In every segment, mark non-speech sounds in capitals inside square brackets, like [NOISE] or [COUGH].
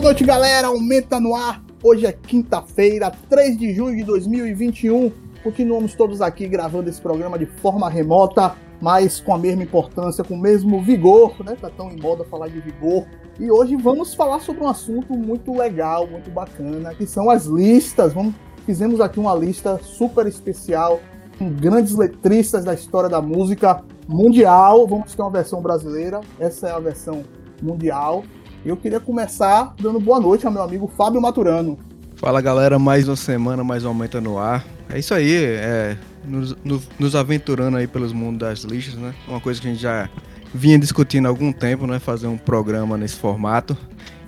Boa noite, galera. Aumenta no ar. Hoje é quinta-feira, 3 de junho de 2021. Continuamos todos aqui gravando esse programa de forma remota, mas com a mesma importância, com o mesmo vigor, né? Tá tão em moda falar de vigor. E hoje vamos falar sobre um assunto muito legal, muito bacana, que são as listas. Vamos, fizemos aqui uma lista super especial com grandes letristas da história da música mundial. Vamos ter uma versão brasileira, essa é a versão mundial. Eu queria começar dando boa noite ao meu amigo Fábio Maturano. Fala galera, mais uma semana, mais um Aumenta no Ar. É isso aí, é, nos, nos, aventurando aí pelos mundos das listas, né? Uma coisa que a gente já vinha discutindo há algum tempo, né? Fazer um programa nesse formato.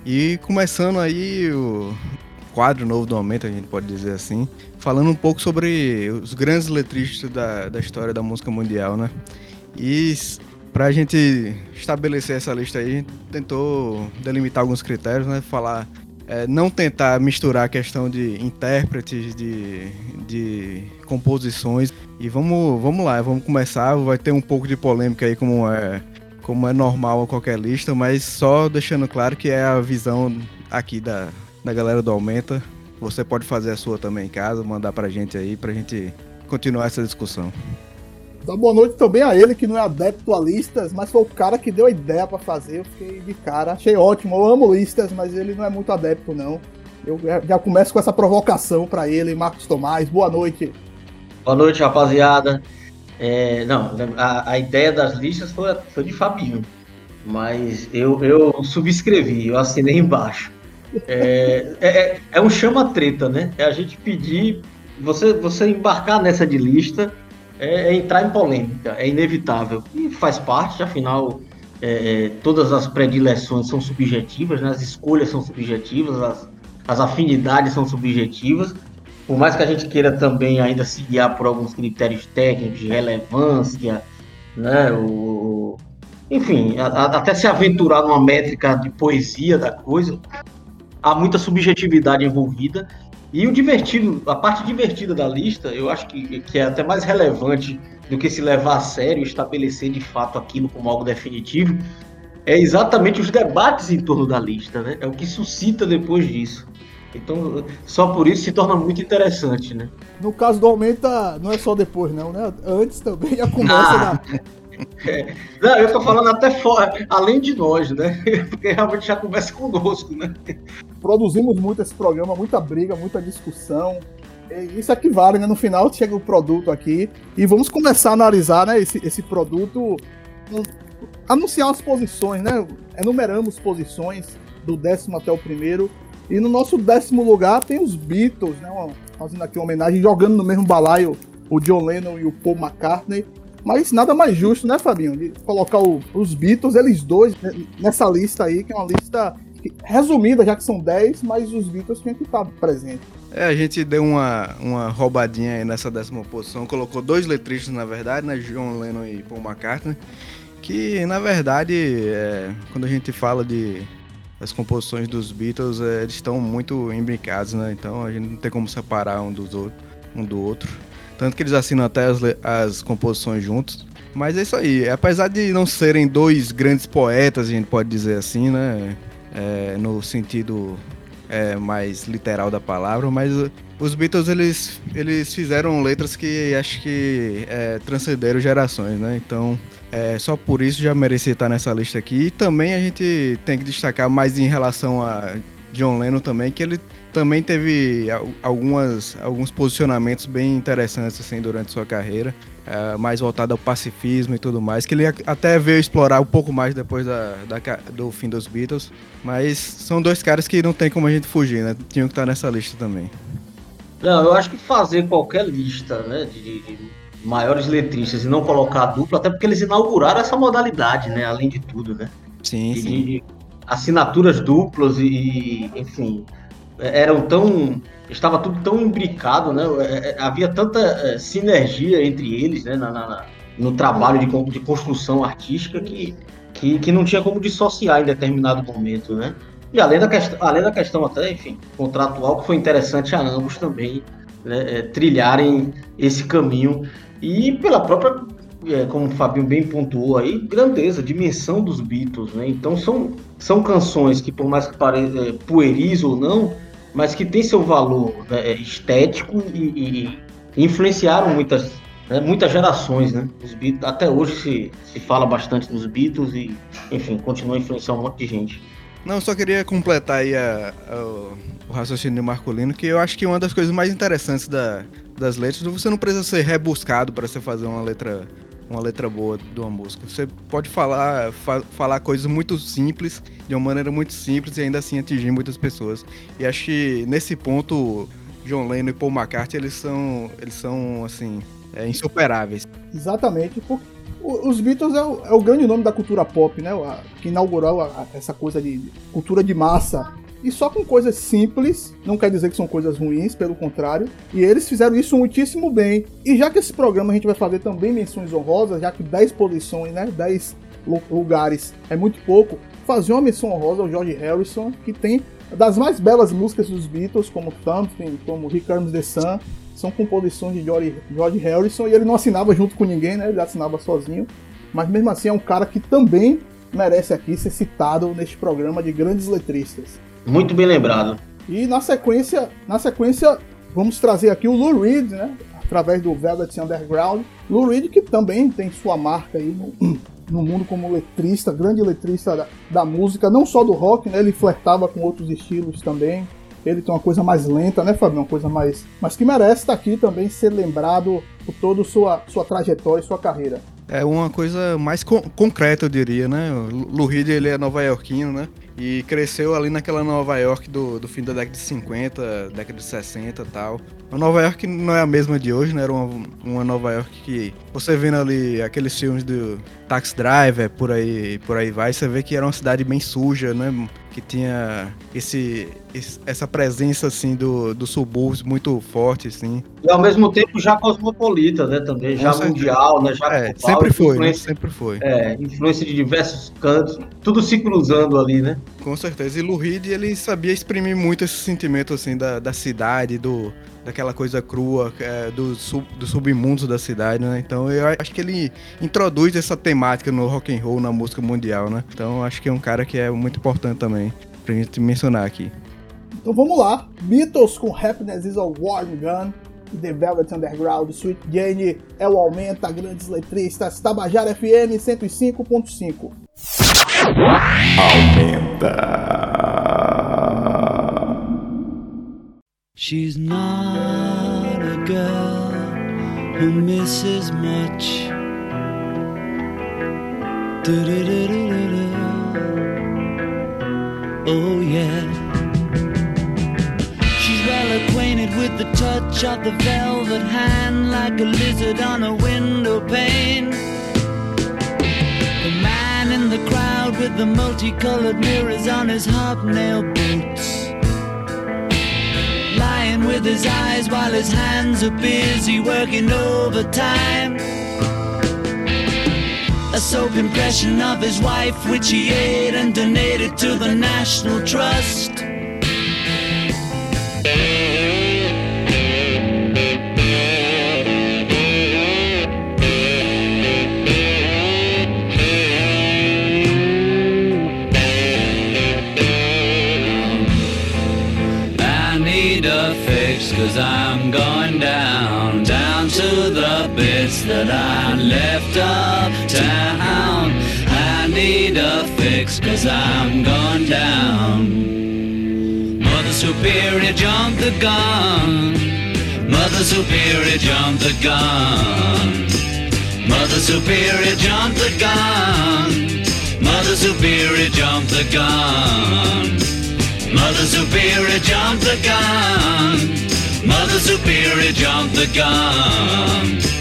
E começando aí o quadro novo do Aumenta, a gente pode dizer assim, falando um pouco sobre os grandes letristas da, da história da música mundial, né? E para a gente estabelecer essa lista aí, a gente tentou delimitar alguns critérios, né? Falar, é, não tentar misturar a questão de intérpretes, de, de composições. E vamos, vamos lá, vamos começar. Vai ter um pouco de polêmica aí, como é, como é normal a qualquer lista, mas só deixando claro que é a visão aqui da, da galera do Aumenta. Você pode fazer a sua também em casa, mandar pra gente aí, pra gente continuar essa discussão. Dá boa noite também a ele, que não é adepto a listas, mas foi o cara que deu a ideia para fazer. Eu fiquei de cara, achei ótimo. Eu amo listas, mas ele não é muito adepto, não. Eu já começo com essa provocação para ele, Marcos Tomás. Boa noite. Boa noite, rapaziada. É, não, a, a, ideia das listas foi, foi de Fabinho, mas eu, eu subscrevi, eu assinei embaixo. É, é, é, é um chama-treta, né? É a gente pedir, você, você embarcar nessa de lista é, é entrar em polêmica, é inevitável. E faz parte, afinal, é, é, todas as predileções são subjetivas, né? as escolhas são subjetivas, as, as afinidades são subjetivas. Por mais que a gente queira também ainda se guiar por alguns critérios técnicos de relevância, né? O, enfim, a, a, até se aventurar numa métrica de poesia da coisa, há muita subjetividade envolvida e o divertido, a parte divertida da lista, eu acho que, que é até mais relevante do que se levar a sério estabelecer de fato aquilo como algo definitivo, é exatamente os debates em torno da lista, né? É o que suscita depois disso. Então, só por isso se torna muito interessante, né? No caso do Aumenta, não é só depois, não, né? Antes também a conversa ah. da é, [LAUGHS] não, eu tô falando até fora, além de nós, né? [LAUGHS] Porque realmente já começa conosco, né? Produzimos muito esse programa, muita briga, muita discussão. Isso é que vale, né? No final chega o produto aqui e vamos começar a analisar né, esse, esse produto, anunciar as posições, né? Enumeramos posições do décimo até o primeiro. E no nosso décimo lugar tem os Beatles, né? Fazendo aqui uma homenagem, jogando no mesmo balaio o John Lennon e o Paul McCartney. Mas nada mais justo, né, Fabinho, de colocar o, os Beatles, eles dois, né, nessa lista aí, que é uma lista resumida, já que são 10, mas os Beatles tinham que estar presentes. É, a gente deu uma, uma roubadinha aí nessa décima posição, colocou dois letristas, na verdade, né, John Lennon e Paul McCartney, que, na verdade, é, quando a gente fala de as composições dos Beatles, é, eles estão muito imbricados, né, então a gente não tem como separar um, dos outro, um do outro. Tanto que eles assinam até as, as composições juntos. Mas é isso aí. Apesar de não serem dois grandes poetas, a gente pode dizer assim, né? É, no sentido é, mais literal da palavra, mas os Beatles eles, eles fizeram letras que acho que é, transcenderam gerações, né? Então, é, só por isso já merecia estar nessa lista aqui. E também a gente tem que destacar mais em relação a John Lennon também, que ele também teve algumas, alguns posicionamentos bem interessantes assim, durante sua carreira, uh, mais voltado ao pacifismo e tudo mais, que ele até veio explorar um pouco mais depois da, da, do fim dos Beatles, mas são dois caras que não tem como a gente fugir, né? Tinham que estar nessa lista também. Não, eu acho que fazer qualquer lista né, de, de maiores letristas e não colocar a dupla, até porque eles inauguraram essa modalidade, né? Além de tudo, né? Sim, de, sim. De assinaturas duplas e, enfim, eram tão estava tudo tão imbricado, né? É, é, havia tanta é, sinergia entre eles, né? Na, na, no trabalho de, de construção artística que, que, que, não tinha como dissociar em determinado momento, né? E além da, questão, além da questão até, enfim, contratual, que foi interessante a ambos também né, é, trilharem esse caminho e pela própria é, como o Fabinho bem pontuou aí, grandeza, dimensão dos Beatles, né? Então são, são canções que, por mais que pareça é, pueris ou não, mas que tem seu valor né, estético e, e influenciaram muitas, né, muitas gerações, né? Os Beatles, até hoje se, se fala bastante dos Beatles e, enfim, continua a influenciar um monte de gente. Não, só queria completar aí a, a, o raciocínio masculino, que eu acho que uma das coisas mais interessantes da, das letras, você não precisa ser rebuscado para você fazer uma letra uma letra boa de uma música. Você pode falar, fa falar coisas muito simples, de uma maneira muito simples e ainda assim atingir muitas pessoas. E acho que nesse ponto, John Lennon e Paul McCartney, eles são, eles são assim, é, insuperáveis. Exatamente, porque os Beatles é o, é o, grande nome da cultura pop, né? Que inaugurou essa coisa de cultura de massa e só com coisas simples, não quer dizer que são coisas ruins, pelo contrário. E eles fizeram isso muitíssimo bem. E já que esse programa a gente vai fazer também menções honrosas, já que 10 posições, né, 10 lugares é muito pouco, fazer uma menção honrosa ao George Harrison, que tem das mais belas músicas dos Beatles, como Something, como Here Comes the Sun, são composições de George, George Harrison, e ele não assinava junto com ninguém, né, ele assinava sozinho. Mas mesmo assim é um cara que também merece aqui ser citado neste programa de grandes letristas. Muito bem lembrado. E na sequência, na sequência, vamos trazer aqui o Lou Reed, né? Através do Velvet Underground. Lou Reed que também tem sua marca aí no, [CLEARS THROAT] no mundo como letrista, grande letrista da, da, música, não só do rock, né? Ele flertava com outros estilos também. Ele tem uma coisa mais lenta, né, Fabio? Uma coisa mais. Mas que merece estar aqui também ser lembrado por toda sua, sua trajetória e sua carreira. É uma coisa mais con concreta, eu diria, né? O Lou Reed, ele é nova-iorquino, né? E cresceu ali naquela Nova York do, do fim da década de 50, década de 60 e tal. A Nova York não é a mesma de hoje, né? Era uma, uma Nova York que você vendo ali aqueles filmes do Taxi Driver, por aí, por aí vai, você vê que era uma cidade bem suja, né? Que tinha esse, esse essa presença assim do, do subúrbios muito forte, assim. E ao mesmo tempo já cosmopolita, né? Também, já mundial, né? Já é, sempre foi, né? sempre foi. É, influência de diversos cantos, tudo se cruzando ali, né? Com certeza. E Lou Reed, ele sabia exprimir muito esse sentimento, assim, da, da cidade, do, daquela coisa crua, é, do, sub, do submundo da cidade, né? Então eu acho que ele introduz essa temática no rock and roll, na música mundial, né? Então acho que é um cara que é muito importante também pra gente mencionar aqui. Então vamos lá. Beatles com Happiness is a Warm Gun. The Velvet Underground, Sweet Jane, é o Aumenta, Grandes Letristas, Tabajara FM 105.5. Aumenta. She's not a girl who misses much. Oh yeah. She's well acquainted with the touch of the velvet hand like a lizard on a window pane The man in the crowd with the multicolored mirrors on his hobnail boots. With his eyes while his hands are busy working overtime. A soap impression of his wife, which he ate and donated to the National Trust. That I left uptown. I need a fix cause I'm going down. Mother Superior jumped the gun. Mother Superior jumped the gun. Mother Superior jumped the gun. Mother Superior jumped the gun. Mother Superior jumped the gun. Mother Superior jumped the gun.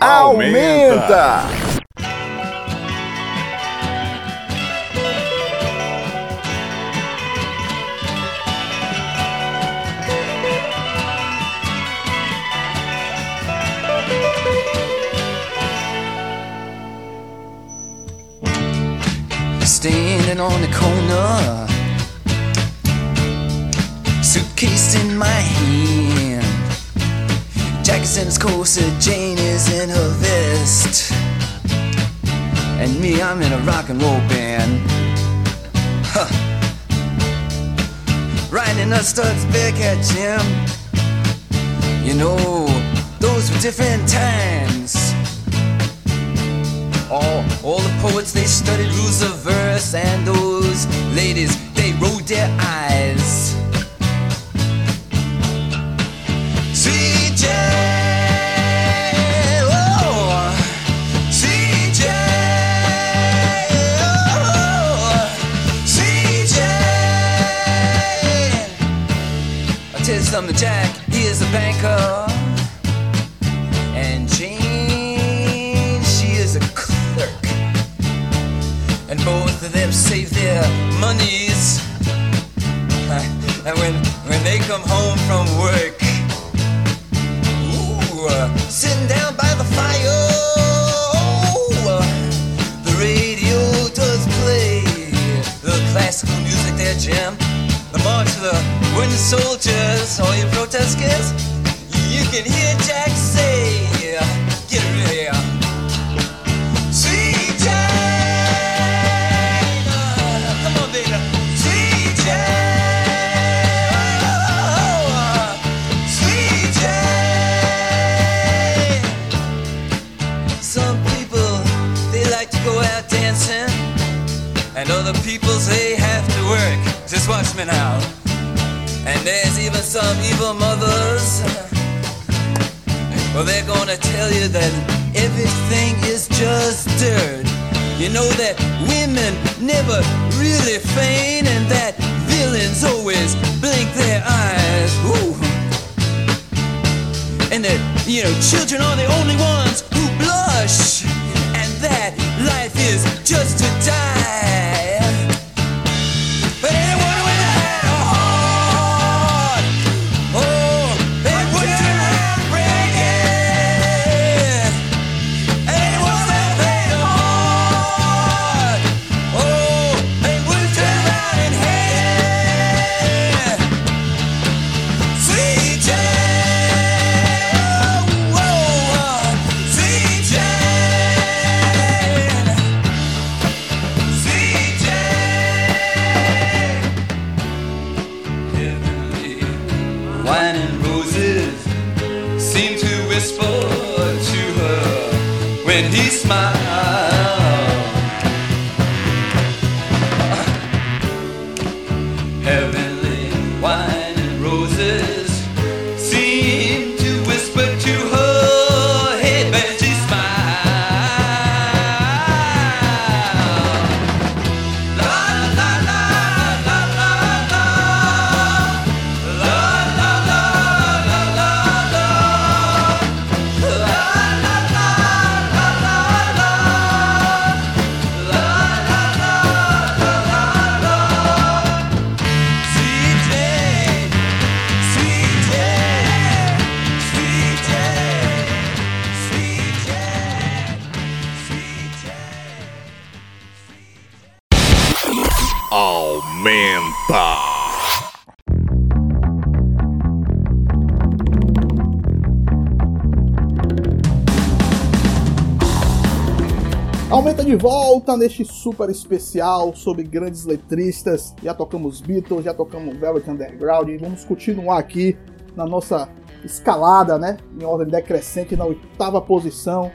Aumenta. Standing on the corner, Jack's in corset, Jane is in her vest. And me, I'm in a rock and roll band. Huh. Riding a Studs Bearcat Jim. You know, those were different times. All, all the poets, they studied rules of verse, and those ladies, they rolled their eyes. The Jack, he is a banker. And Jane, she is a clerk. And both of them save their monies. And when, when they come home from work, ooh, uh, sitting down by the fire, uh, the radio does play the classical music there, Jim. The march of the wooden soldiers, all you protesters, you can hear Jack say, get ready. Sweet Jane, come on, baby. Sweet Jane, sweet Jane. Some people, they like to go out dancing, and other people, they have to work. Just watch me now. And there's even some evil mothers. Well, they're gonna tell you that everything is just dirt. You know that women never really feign, and that villains always blink their eyes. Ooh. And that, you know, children are the only ones who blush. And that life is just to die. De volta neste super especial sobre grandes letristas. Já tocamos Beatles, já tocamos Velvet Underground e vamos continuar aqui na nossa escalada, né? Em ordem decrescente na oitava posição.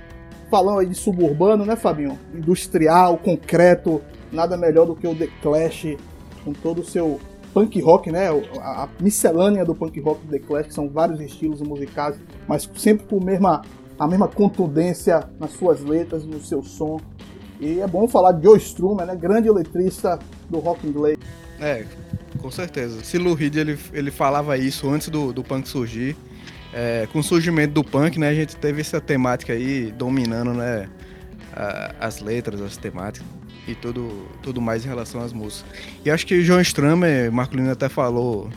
Falando aí de suburbano, né, Fabinho? Industrial, concreto, nada melhor do que o The Clash com todo o seu punk rock, né? A, miscelânea do punk rock do The Clash, que são vários estilos musicais, mas sempre com a mesma a mesma contundência nas suas letras no seu som. E é bom falar de Joe Strummer, né? Grande letrista do rock inglês. É, com certeza. Se Lou Reed ele, ele falava isso antes do, do punk surgir. É, com o surgimento do punk, né, a gente teve essa temática aí dominando, né, as letras, as temáticas e tudo, tudo mais em relação às músicas. E acho que o João Stramer, Marco Lino até falou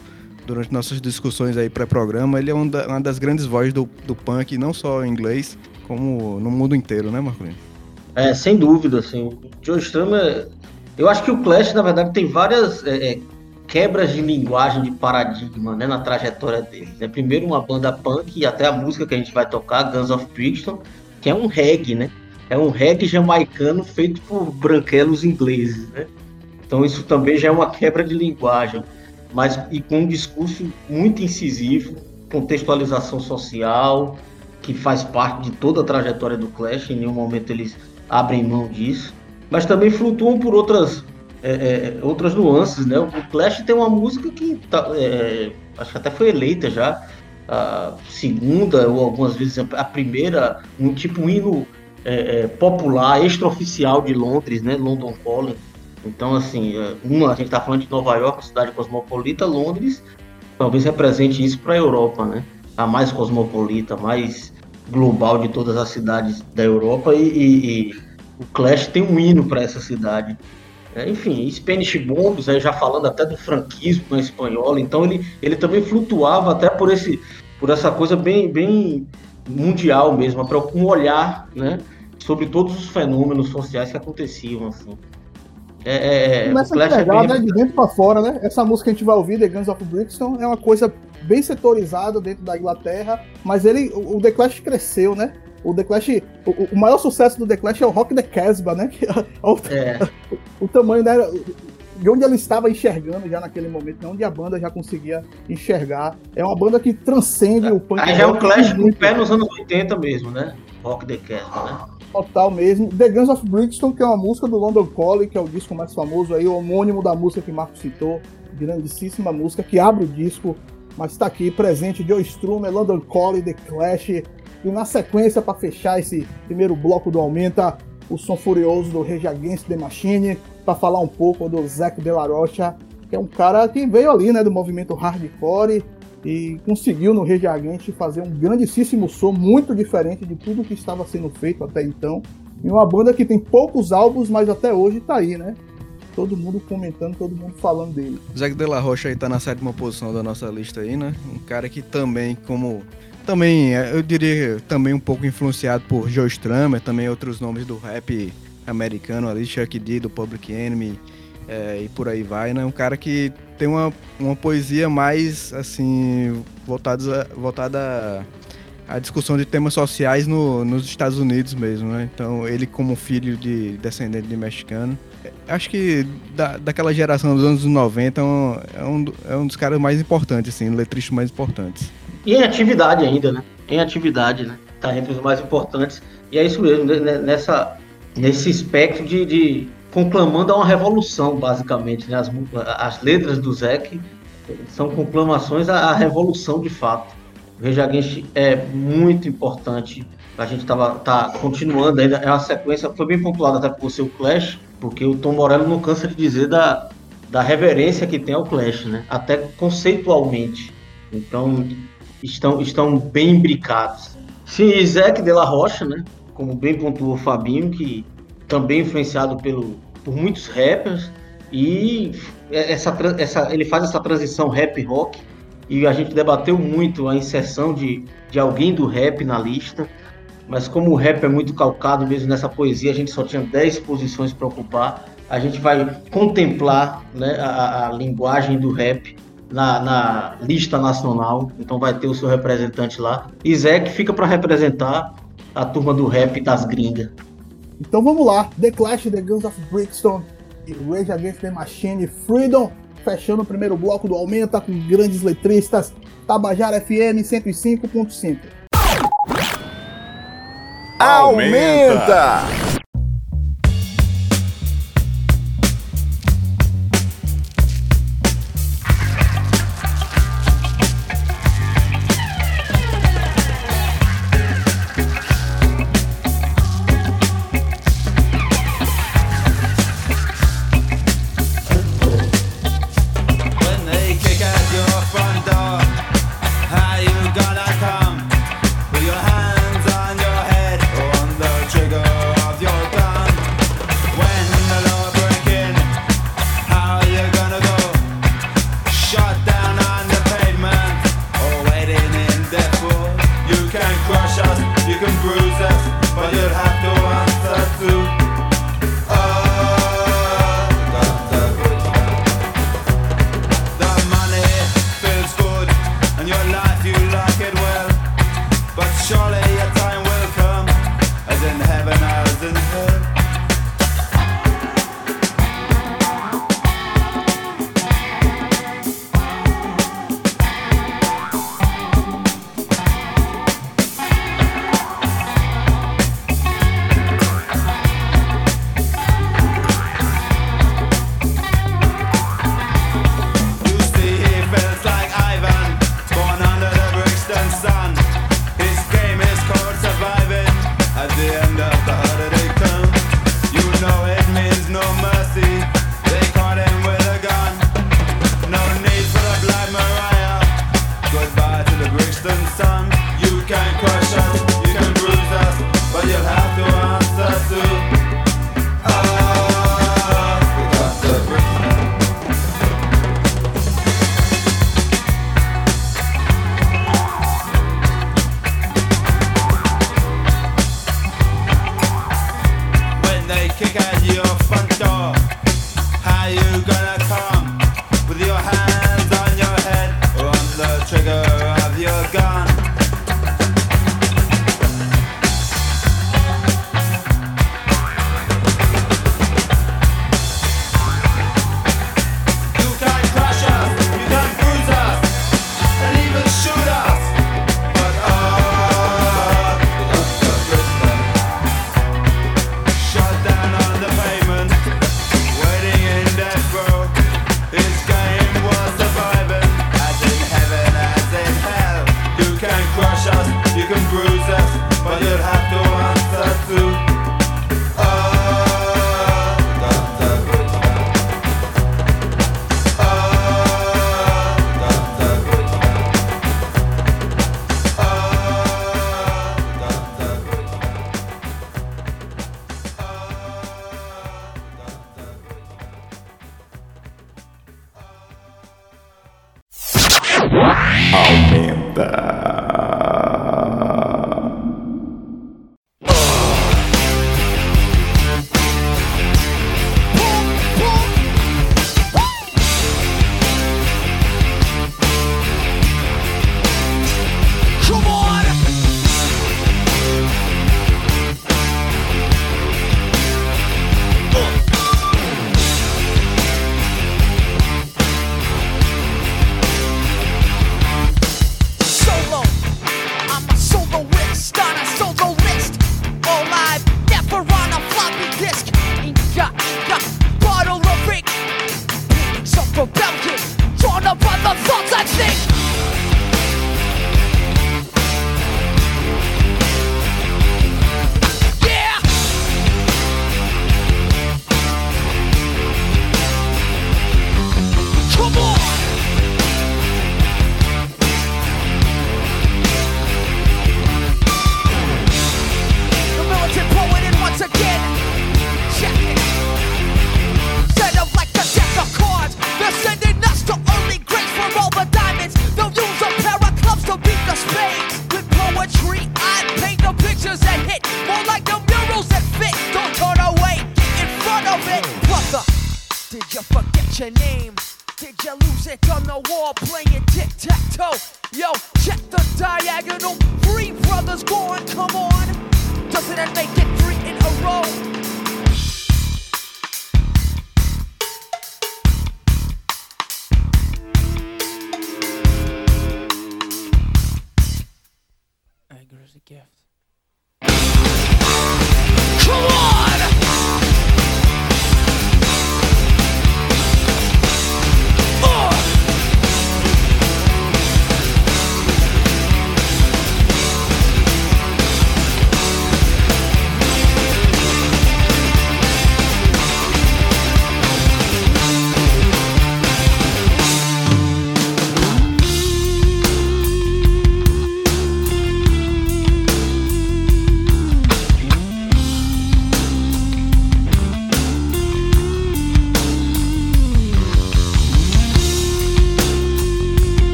durante nossas discussões aí pré-programa, ele é um uma das grandes vozes do, do punk, não só em inglês, como no mundo inteiro, né, Marco Lino? É, sem dúvida, assim. O Joe Strummer, eu acho que o Clash, na verdade, tem várias é, é, quebras de linguagem, de paradigma, né, na trajetória dele. Né? Primeiro uma banda punk e até a música que a gente vai tocar, Guns of Brixton, que é um reggae, né? É um reggae jamaicano feito por branquelos ingleses, né? Então isso também já é uma quebra de linguagem, mas e com um discurso muito incisivo, contextualização social, que faz parte de toda a trajetória do Clash, em nenhum momento eles abrem mão disso, mas também flutuam por outras é, é, outras nuances, né? O Clash tem uma música que tá, é, acho que até foi eleita já a segunda ou algumas vezes a primeira, um tipo um hino é, é, popular, extraoficial de Londres, né? London Calling. Então, assim, é, uma, a gente está falando de Nova York, cidade cosmopolita, Londres talvez represente isso para a Europa, né? A mais cosmopolita, mais global de todas as cidades da Europa e, e, e o Clash tem um hino para essa cidade. É, enfim, Spanish Bombs, aí já falando até do franquismo na espanhola, então ele, ele também flutuava até por, esse, por essa coisa bem, bem mundial mesmo, para um olhar né, sobre todos os fenômenos sociais que aconteciam. Assim. É, é, é Começa a pegar, é bem... né, de dentro para fora, né? Essa música que a gente vai ouvir, The Guns of Brixton, é uma coisa bem setorizada dentro da Inglaterra, mas ele, o The Clash cresceu, né? O The Clash, o, o, maior sucesso do The Clash é o Rock the Casbah, né? É, é. o, [LAUGHS] o, tamanho né, de onde ele estava enxergando já naquele momento, né? onde a banda já conseguia enxergar. É uma banda que transcende o punk. Aí já é um Clash com pé nos anos 80 mesmo, né? Rock the Casbah, né? Total mesmo. The Guns of Brixton, que é uma música do London Calling, que é o disco mais famoso aí, o homônimo da música que Marco citou. Grandíssima música que abre o disco, mas está aqui presente Joe Strummer, London Calling, The Clash, e na sequência, para fechar esse primeiro bloco do Aumenta, o som furioso do Rage Against the Machine, para falar um pouco do Zac De La Rocha, que é um cara que veio ali, né, do movimento hardcore e conseguiu no Rage Against fazer um grandíssimo som, muito diferente de tudo que estava sendo feito até então. E uma banda que tem poucos álbuns, mas até hoje tá aí, né? Todo mundo comentando, todo mundo falando dele. Zac De La Rocha aí tá na sétima posição da nossa lista aí, né? Um cara que também, como também, é, eu diria, também um pouco influenciado por Joe Strummer, também outros nomes do rap americano ali, Chuck D, do Public Enemy, é, e por aí vai, né? Um cara que tem uma, uma poesia mais, assim, voltada, voltada à discussão de temas sociais no, nos Estados Unidos mesmo, né? Então, ele como filho de descendente de mexicano, acho que da, daquela geração dos anos 90 é um, é um, é um dos caras mais importantes, assim, letristas mais importantes. E em atividade ainda, né? Em atividade, né? Tá entre os mais importantes. E é isso mesmo, né? né? nessa, nesse espectro de, de conclamando a uma revolução, basicamente. Né? As, as letras do Zeke são conclamações à, à revolução de fato. O Rejaguense é muito importante. A gente tava, tá continuando ainda, é uma sequência, foi bem pontuada até por você o Clash, porque o Tom Morello não cansa de dizer da, da reverência que tem ao Clash, né? Até conceitualmente. Então, estão, estão bem imbricados. Sim, Isaac de la Rocha, né? Como bem pontuou o Fabinho, que também influenciado pelo, por muitos rappers e essa, essa, ele faz essa transição rap rock e a gente debateu muito a inserção de, de alguém do rap na lista, mas como o rap é muito calcado mesmo nessa poesia, a gente só tinha 10 posições para ocupar, a gente vai contemplar né, a, a linguagem do rap na, na, lista nacional, então vai ter o seu representante lá. E Zé fica para representar a turma do rap das gringas. Então vamos lá, The Clash, The Guns of Brixton e Rage Against the Machine, Freedom, fechando o primeiro bloco do Aumenta com grandes letristas, Tabajara FM 105.5. Aumenta!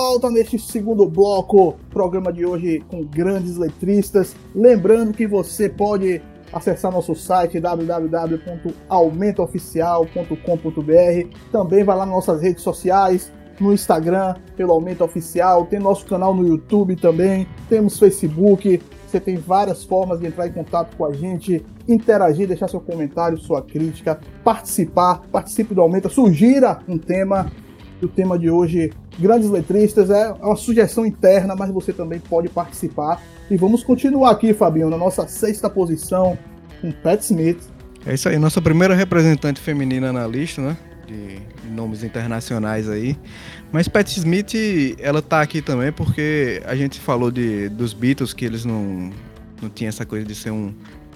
Volta neste segundo bloco, programa de hoje com grandes letristas. Lembrando que você pode acessar nosso site www.aumentooficial.com.br. Também vai lá nas nossas redes sociais, no Instagram, pelo Aumento Oficial, tem nosso canal no YouTube também, temos Facebook. Você tem várias formas de entrar em contato com a gente, interagir, deixar seu comentário, sua crítica, participar, participe do Aumenta, sugira um tema. O tema de hoje, grandes letristas, é uma sugestão interna, mas você também pode participar. E vamos continuar aqui, Fabinho, na nossa sexta posição, com Pat Smith. É isso aí, nossa primeira representante feminina na lista, né? De nomes internacionais aí. Mas Pat Smith, ela tá aqui também porque a gente falou de, dos Beatles, que eles não, não tinham essa coisa de ser um.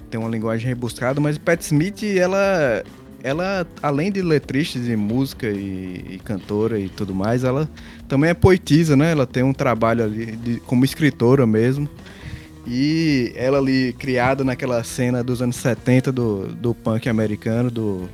ter uma linguagem rebuscada, mas Pat Smith, ela. Ela, além de letrista de música e, e cantora e tudo mais, ela também é poetisa, né? Ela tem um trabalho ali de- como escritora mesmo. E ela ali, criada naquela cena dos anos 70 do, do punk americano, do,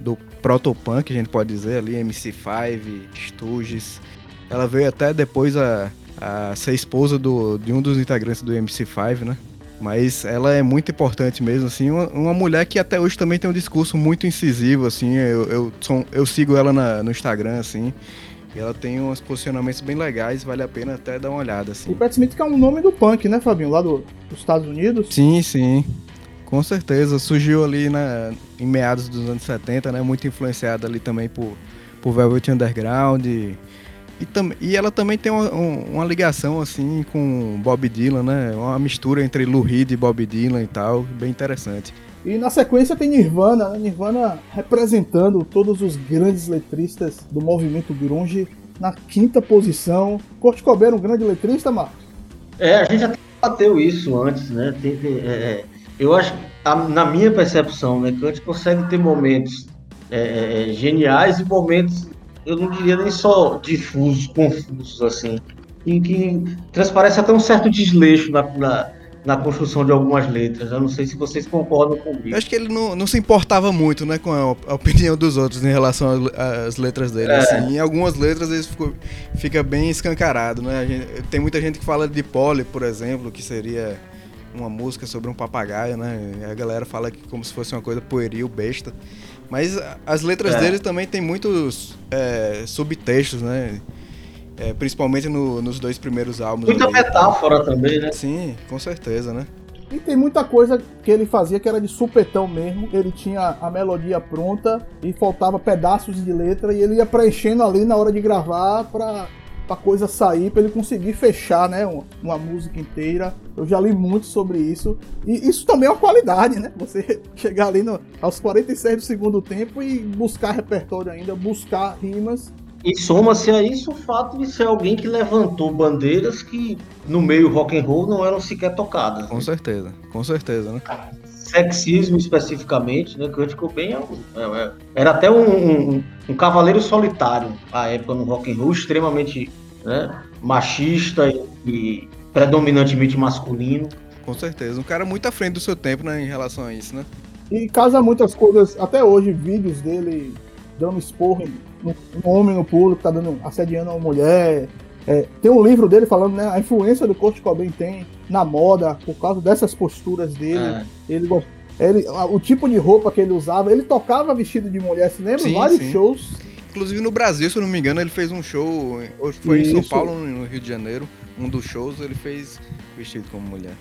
do protopunk, a gente pode dizer ali, MC5, Stooges. Ela veio até depois a, a ser esposa do, de um dos integrantes do MC5, né? Mas ela é muito importante mesmo, assim, uma, uma mulher que até hoje também tem um discurso muito incisivo, assim, eu, eu, sou- eu sigo ela na- no Instagram, assim, e ela tem uns posicionamentos bem legais, vale a pena até dar uma olhada, assim. O Pat Smith que é um nome do punk, né, Fabinho? Lá do- dos Estados Unidos. Sim, sim. Com certeza. Surgiu ali na, em meados dos anos 70, né? Muito influenciada ali também por, por Velvet Underground. E, e, tam, e ela também tem uma, um- uma ligação, assim, com Bob Dylan, né? Uma mistura entre Lou Reed e Bob Dylan e tal. Bem interessante. E na sequência tem Nirvana, né? Nirvana representando todos os grandes letristas do movimento grunge na quinta posição. Kurt Cobain um grande letrista, Marcos? É, a gente até bateu isso antes, né? Tem- tem- é, é, eu acho, a- na minha percepção, né, que a gente consegue ter momentos é, é, geniais e momentos, eu não diria nem só difusos, confusos, assim, em que transparece até um certo desleixo na, na, na construção de algumas letras. Eu não sei se vocês concordam comigo. Eu acho que ele não, não se importava muito, né, com a, a opinião dos outros em relação às- letras dele. É. Assim, em algumas letras ele ficou, fica bem escancarado, né? Gente- tem muita gente que fala de Polly, por exemplo, que seria uma música sobre um papagaio, né? A galera fala que como se fosse uma coisa pueril, besta. Mas as letras É. dele também tem muitos é, subtextos, né? É, principalmente no- nos dois primeiros álbuns. Muita ali. metáfora também, né? Sim, com certeza, né? E tem muita coisa que ele fazia que era de supetão mesmo. Ele tinha a melodia pronta e faltava pedaços de letra e ele ia preenchendo ali na hora de gravar pra, pra coisa sair, pra ele conseguir fechar, né, uma, uma música inteira. Eu já li muito sobre isso. E isso também é uma qualidade, né? Você [LAUGHS] chegar ali no- aos 46 do segundo tempo e buscar repertório ainda, buscar rimas. E soma-se a isso o fato de ser alguém que levantou bandeiras que no meio rock and roll não eram sequer tocadas. Com certeza, com certeza, né? Sexismo especificamente, né? Kurt Cobain é um- é- é- era até um, um- um cavaleiro solitário à época no rock and roll, extremamente né, machista e, e predominantemente masculino. Com certeza. Um cara muito à frente do seu tempo, né, em relação a isso, né? E casa muitas coisas, até hoje, vídeos dele dando esporro em um um homem no público, tá dando, assediando uma mulher. É, tem um livro dele falando, né, a influência do Kurt Cobain tem na moda, por causa dessas posturas dele. É. Ele, ele O tipo de roupa que ele usava, ele tocava vestido de mulher, se lembra? Sim, Vários sim. shows. Inclusive no Brasil, se eu não me engano, ele fez um show. Foi em São Isso. Paulo, no Rio de Janeiro. Um dos shows ele fez vestido como mulher.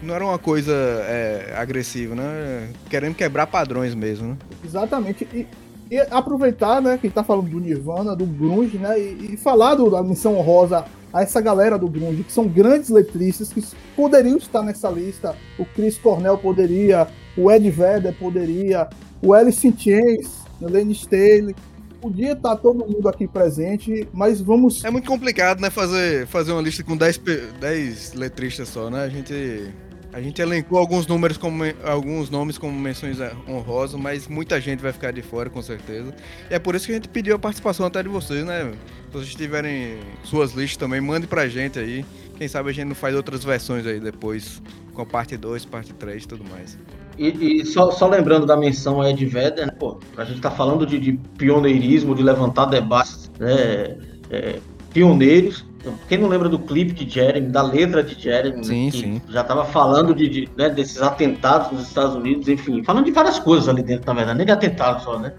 Não era uma coisa é, agressiva, né? Querendo quebrar padrões mesmo, né? Exatamente. E, e aproveitar, né, que tá falando do Nirvana, do Grunge, né, e, e falar do- da missão honrosa a essa galera do Grunge, que são grandes letristas que poderiam estar nessa lista. O Chris Cornell poderia, o Ed Vedder poderia, o Alice in Chains, o Lenny Staley. Podia estar todo mundo aqui presente, mas vamos. É muito complicado, né? Fazer, fazer uma lista com 10, pe- 10 letristas só, né? A gente, a gente elencou alguns números como alguns nomes como menções é, honrosas, mas muita gente vai ficar de fora, com certeza. E é por isso que a gente pediu a participação até de vocês, né? Se vocês tiverem suas listas também, mande pra gente aí. Quem sabe a gente não faz outras versões aí depois, com a parte 2, parte 3 e tudo mais. E, e só, só lembrando da menção a Ed Vedder, né, pô, a gente tá falando de, de pioneirismo, de levantar debates né, é, pioneiros. Quem não lembra do clipe de Jeremy, da letra de Jeremy, né, Sim, que sim. já tava falando de, de, né, desses atentados nos Estados Unidos, enfim, falando de várias coisas ali dentro, na verdade, nem de atentados só, né?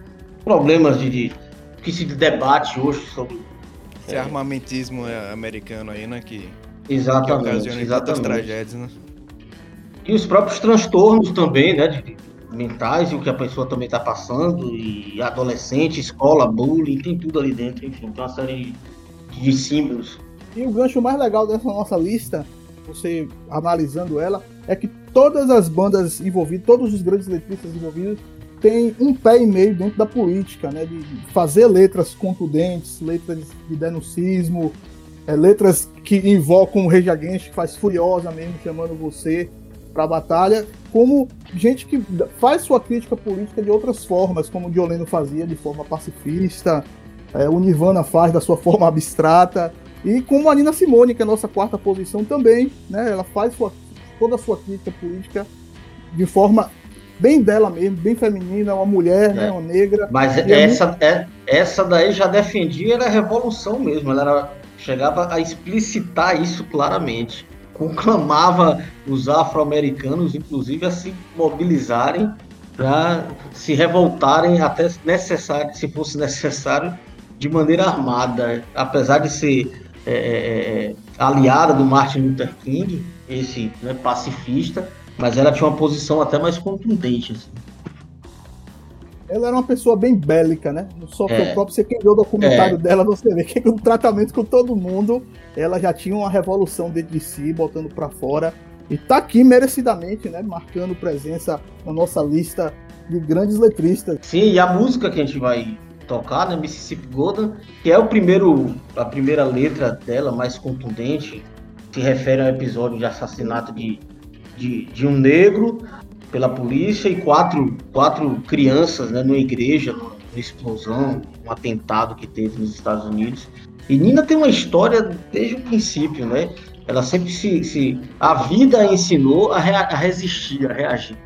Problemas de, de que se debate hoje sobre. Esse armamentismo é, americano aí, né? Que, que Exatamente, ocasiona tantas exatamente. tragédias, né? E os próprios transtornos também, né? de- mentais e o que a pessoa também está passando, e adolescente, escola, bullying, tem tudo ali dentro, enfim, tem uma série de símbolos. E o gancho mais legal dessa nossa lista, você analisando ela, é que todas as bandas envolvidas, todos os grandes letristas envolvidos, têm um pé e meio dentro da política, né? De fazer letras contundentes, letras de denuncismo, é, letras que invocam o Rage Against, que faz furiosa mesmo, chamando você para a batalha, como gente que faz sua crítica política de outras formas, como o Dioleno fazia de forma pacifista, é, o Nirvana faz da sua forma abstrata, e como a Nina Simone, que é a nossa quarta posição também, né? Ela faz sua, toda a sua crítica política de forma bem dela mesmo, bem feminina, uma mulher, né? É. Uma negra. Mas essa, é, essa daí já defendia, era revolução mesmo, ela era, chegava a explicitar isso claramente. Conclamava os afro-americanos, inclusive, a se mobilizarem para se revoltarem até necessário, se fosse necessário, de maneira armada. Apesar de ser é, é, é, aliada do Martin Luther King, esse né, pacifista, mas ela tinha uma posição até mais contundente. assim. Ela era uma pessoa bem bélica, né? Só que É. o próprio, você quem vê o documentário dela, você vê que o tratamento com todo mundo, ela já tinha uma revolução dentro de si, botando pra fora. E tá aqui merecidamente, né? Marcando presença na nossa lista de grandes letristas. Sim, e a música que a gente vai tocar, né, Mississippi Golden, que é o primeiro, a primeira letra dela mais contundente, se refere ao episódio de assassinato de, de, de um negro pela polícia e quatro, quatro crianças né, numa igreja, numa explosão, um atentado que teve nos Estados Unidos. E Nina tem uma história desde o princípio, né? Ela sempre se. se a vida a ensinou a, rea- a resistir, a reagir.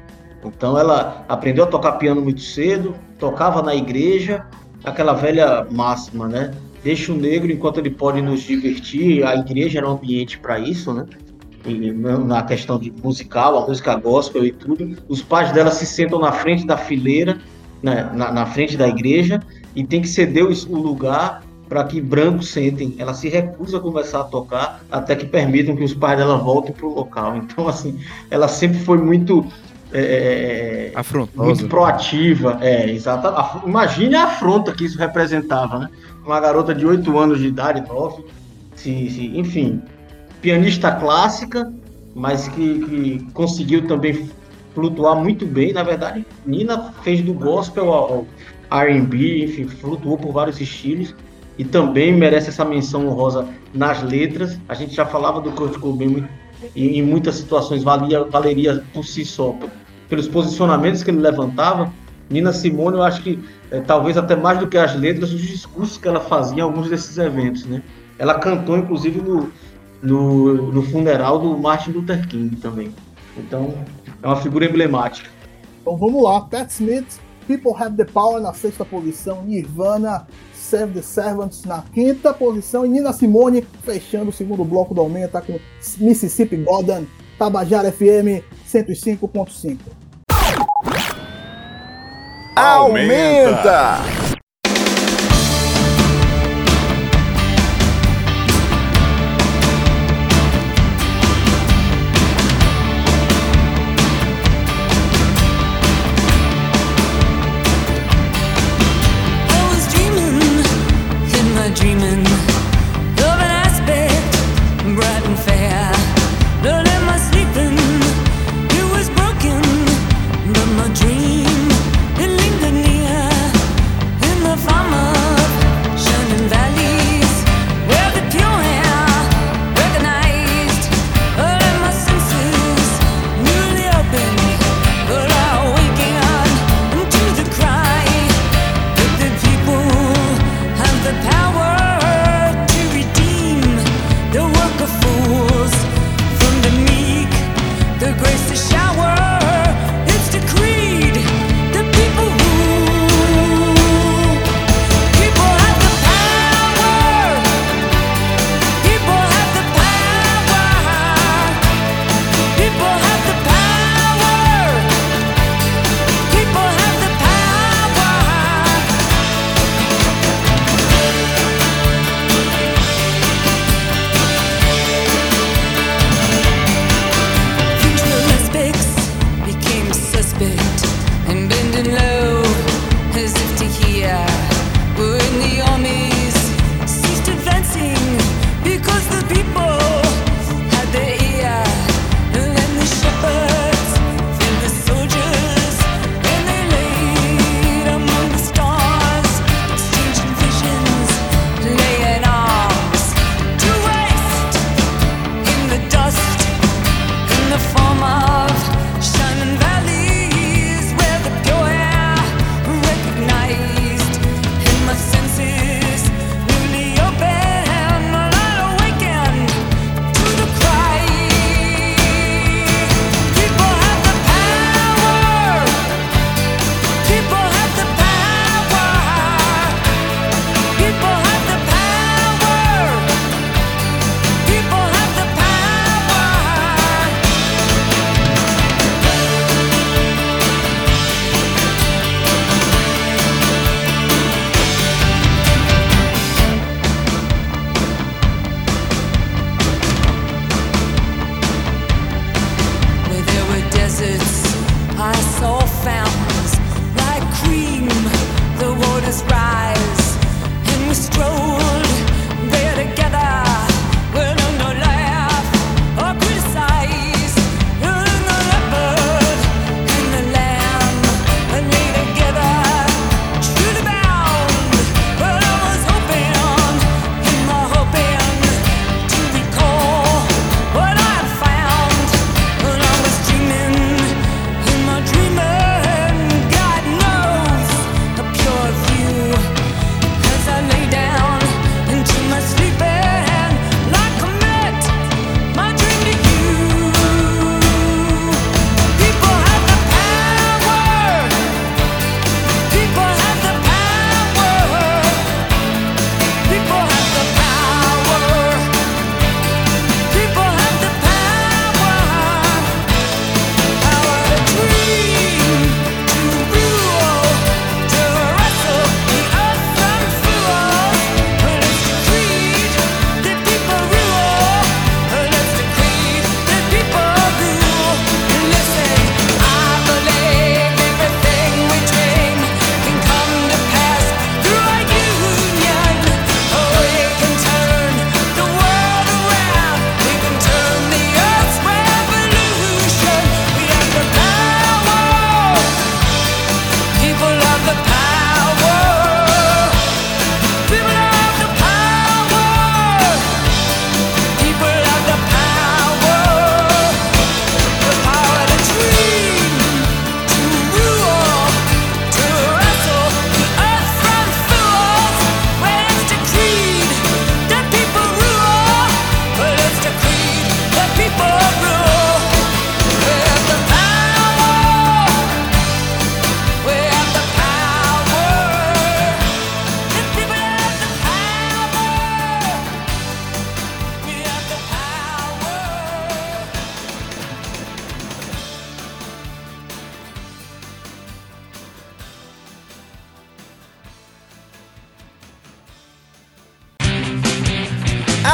Então ela aprendeu a tocar piano muito cedo, tocava na igreja, aquela velha máxima, né? Deixa o negro enquanto ele pode nos divertir, a igreja era um ambiente para isso, né? E na questão de musical, a música gospel e tudo. Os pais dela se sentam na frente da fileira, né? na, na frente da igreja, e tem que ceder o lugar para que brancos sentem. Ela se recusa a começar a tocar até que permitam que os pais dela voltem para o local. Então, assim, ela sempre foi muito. É, Afrontosa. muito proativa, é, exato. A- Imagine a afronta que isso representava, né? Uma garota de 8 anos de idade, 9, se, se- enfim, pianista clássica, mas que, que conseguiu também flutuar muito bem. Na verdade, Nina fez do gospel ao ao R&B, enfim, flutuou por vários estilos e também merece essa menção honrosa nas letras. A gente já falava do Kurt Cobain e em muitas situações valia, valeria por si só, pelos posicionamentos que ele levantava. Nina Simone, eu acho que eh, talvez até mais do que as letras, os discursos que ela fazia em alguns desses eventos, né? Ela cantou, inclusive, no, no, no funeral do Martin Luther King também. Então, é uma figura emblemática. Então vamos lá, Pat Smith, People Have the Power na sexta posição, Nirvana, Save the Servants na quinta posição e Nina Simone fechando o segundo bloco do Aumenta com Mississippi Golden, Tabajara FM 105.5. Aumenta! I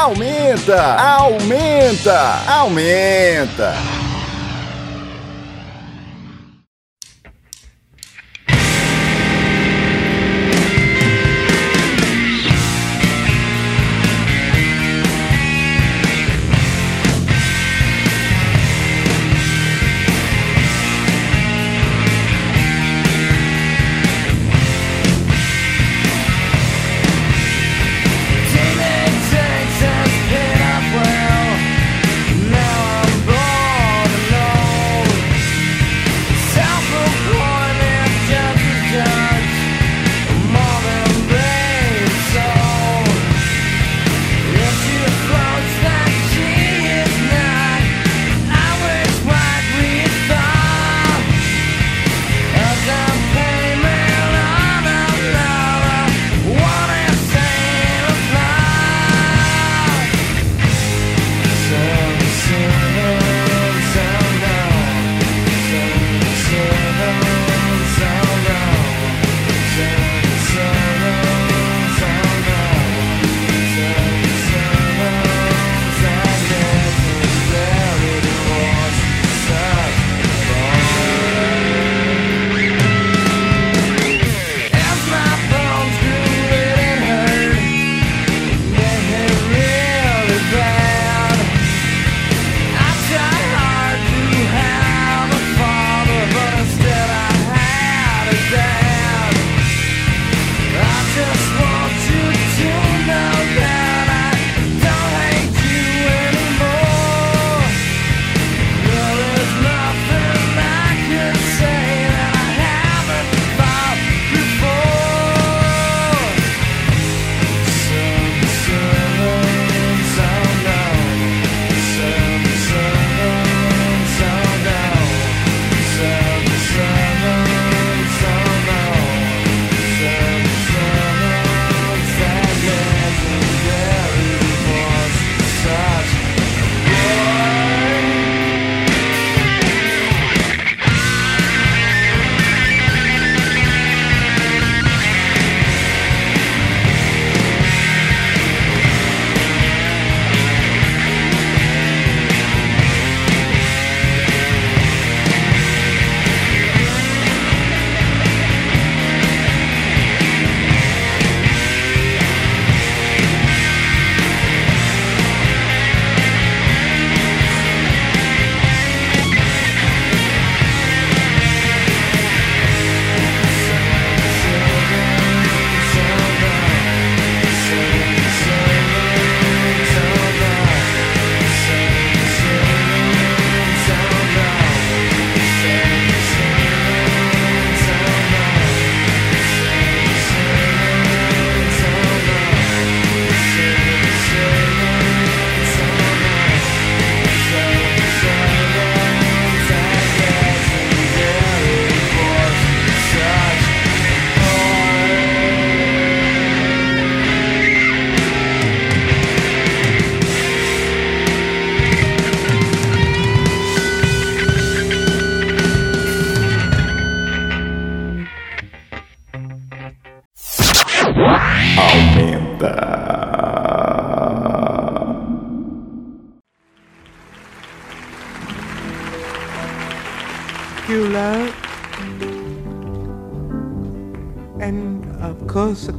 aumenta, aumenta, aumenta.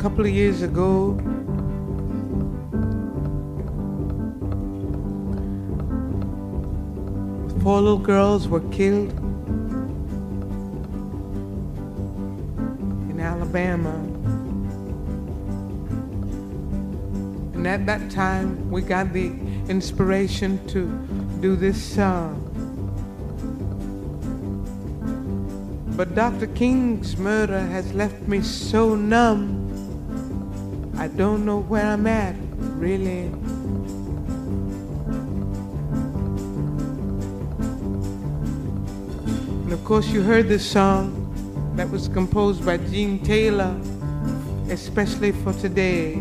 A couple of years ago, four little girls were killed in Alabama. And at that time, we got the inspiration to do this song. But Dr. King's murder has left me so numb. Don't know where I'm at, really. And of course, you heard this song that was composed by Gene Taylor, especially for today.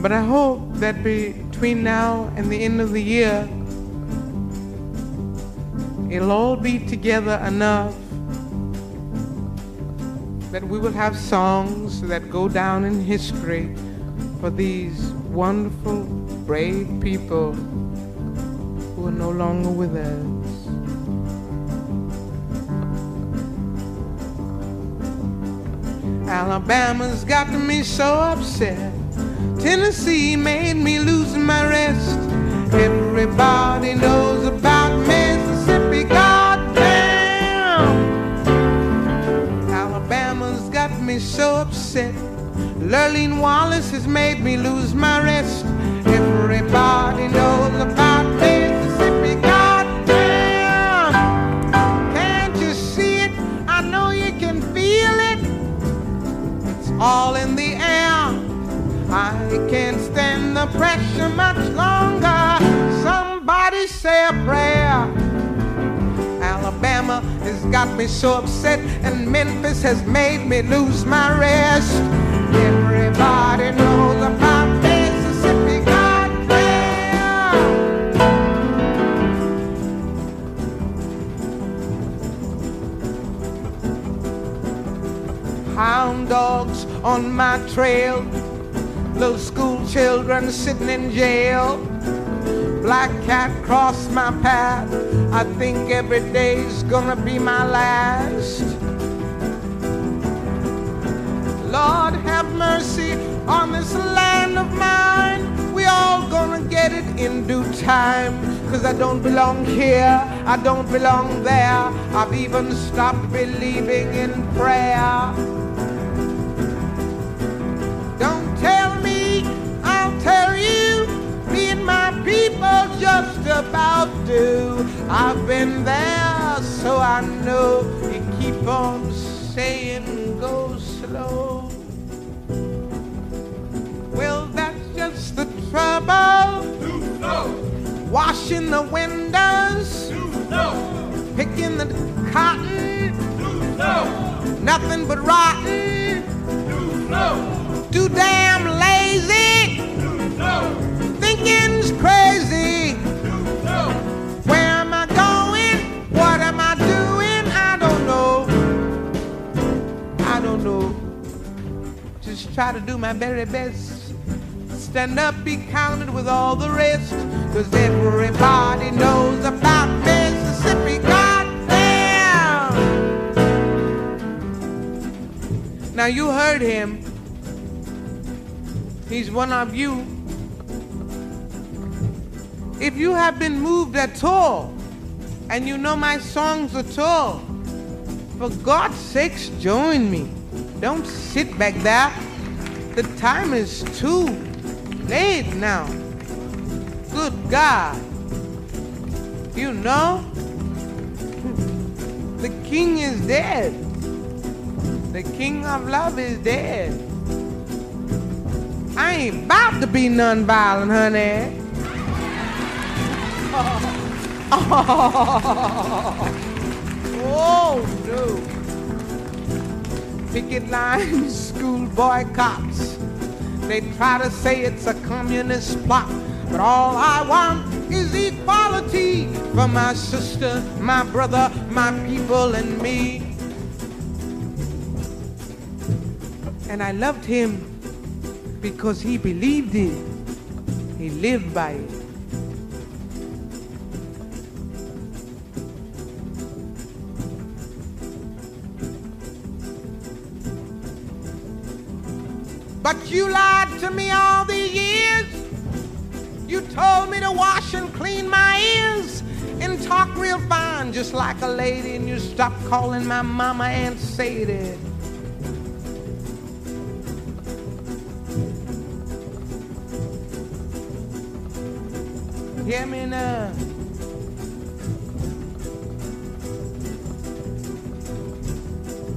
But I hope that between now and the end of the year, it'll all be together enough that we will have songs that go down in history for these wonderful, brave people who are no longer with us. Alabama's got me so upset. Tennessee made me lose my rest. Everybody knows about Mississippi, so upset. Lurleen Wallace has made me lose my rest. Everybody knows about Mississippi, goddamn. Can't you see it? I know you can feel it. It's all in the air. I can't stand the pressure got me so upset, and Memphis has made me lose my rest. Everybody knows about Mississippi, goddamn. Hound dogs on my trail, little school children sitting in jail. Black cat crossed my path. I think every day's gonna be my last. Lord, have mercy on this land of mine. We all gonna get it in due time. Cause I don't belong here, I don't belong there. I've even stopped believing in prayer. People just about do. I've been there, so I know. You keep on saying go slow. Well, that's just the trouble. Washing the windows, picking the cotton, nothing but rotten. Too damn lazy, crazy. Where am I going? What am I doing? I don't know. I don't know. Just try to do my very best. Stand up, be counted with all the rest. Cause everybody knows about Mississippi. Goddamn! Now you heard him. He's one of you. If you have been moved at all, and you know my songs at all, for God's sakes, join me. Don't sit back there. The time is too late now. Good God. You know? The king is dead. The king of love is dead. I ain't about to be nonviolent, honey. Oh, no. Picket lines, school boycotts. They try to say it's a communist plot, but all I want is equality for my sister, my brother, my people, and me. And I loved him because he believed it. He lived by it. But you lied to me all these years. You told me to wash and clean my ears and talk real fine, just like a lady, and you stopped calling my mama Aunt Sadie. Hear me now.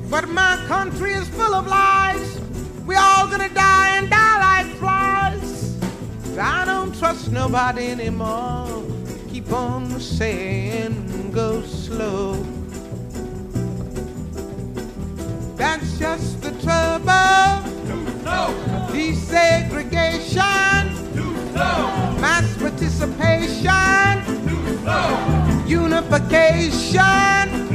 But my country is full of lies. We all gonna die and die like flies. I don't trust nobody anymore. Keep on saying go slow. That's just the trouble. Desegregation. Mass participation. Unification.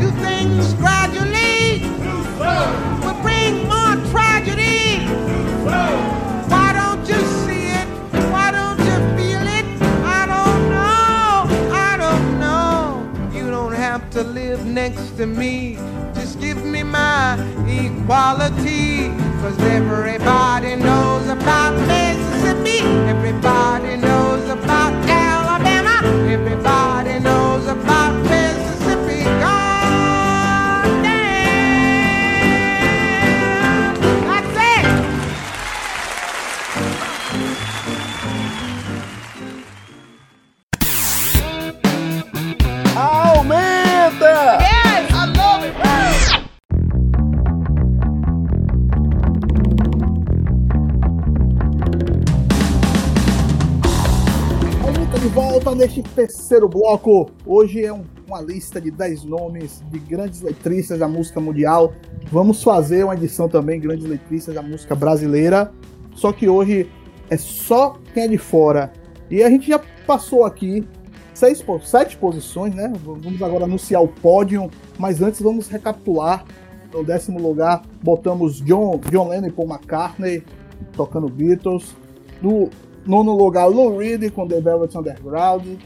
Do things gradually. Will bring more tragedy. Why don't you see it? Why don't you feel it? I don't know. I don't know. You don't have to live next to me. Just give me my equality. Cause everybody knows about Mississippi. Everybody knows about Alabama. Everybody knows about volta neste terceiro bloco. Hoje é um- uma lista de 10 nomes de grandes letristas da música mundial. Vamos fazer uma edição também, grandes letristas da música brasileira. Só que hoje é só quem é de fora. E a gente já passou aqui seis, sete posições, né? Vamos agora anunciar o pódio. Mas antes vamos recapitular. No décimo lugar, botamos John, John Lennon e Paul McCartney tocando Beatles. No nono lugar, Lou Reed com The Velvet Underground.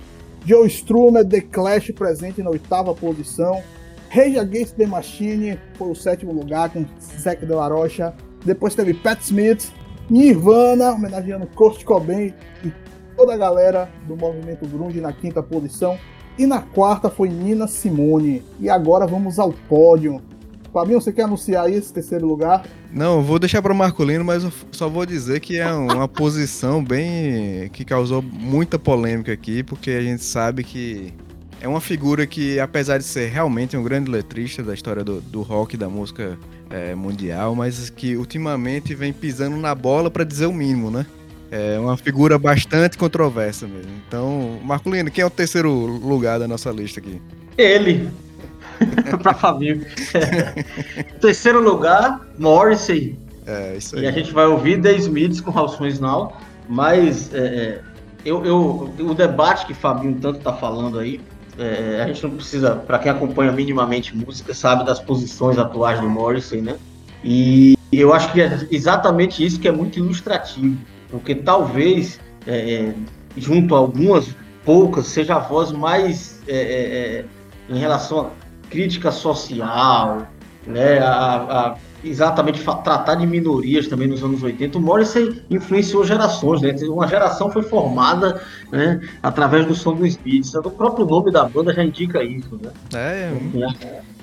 Joe Strummer, The Clash, presente na oitava posição. Rage Against the Machine foi o sétimo lugar com Zac de la Rocha. Depois teve Pat Smith, Nirvana, homenageando Kurt Cobain e toda a galera do movimento grunge na quinta posição. E na quarta foi Nina Simone. E agora vamos ao pódio. Fabinho, você quer anunciar aí esse terceiro lugar? Não, eu vou deixar para o Marcolino, mas eu só vou dizer que é uma posição bem. que causou muita polêmica aqui, porque a gente sabe que é uma figura que, apesar de ser realmente um grande letrista da história do, do rock e da música é, mundial, mas que ultimamente vem pisando na bola para dizer o mínimo, né? É uma figura bastante controversa mesmo. Então, Marcolino, quem é o terceiro lugar da nossa lista aqui? Ele. [LAUGHS] pra Fabinho. [LAUGHS] Terceiro lugar, Morrissey. É, isso E a aí. gente vai ouvir The Smiths com Songs Now, mas é, é, eu, eu- o debate que Fabinho tanto tá falando aí, é, a gente não precisa, para quem acompanha minimamente música, sabe das posições atuais do Morrissey, né? E eu acho que é exatamente isso que é muito ilustrativo, porque talvez, é, é, junto a algumas poucas, seja a voz mais é, é, é, em relação à crítica social, né, a, a- exatamente tratar de minorias também nos anos 80. O Morrissey influenciou gerações, né? Uma geração foi formada né, através do som dos Beats. O próprio nome da banda já indica isso, né? É,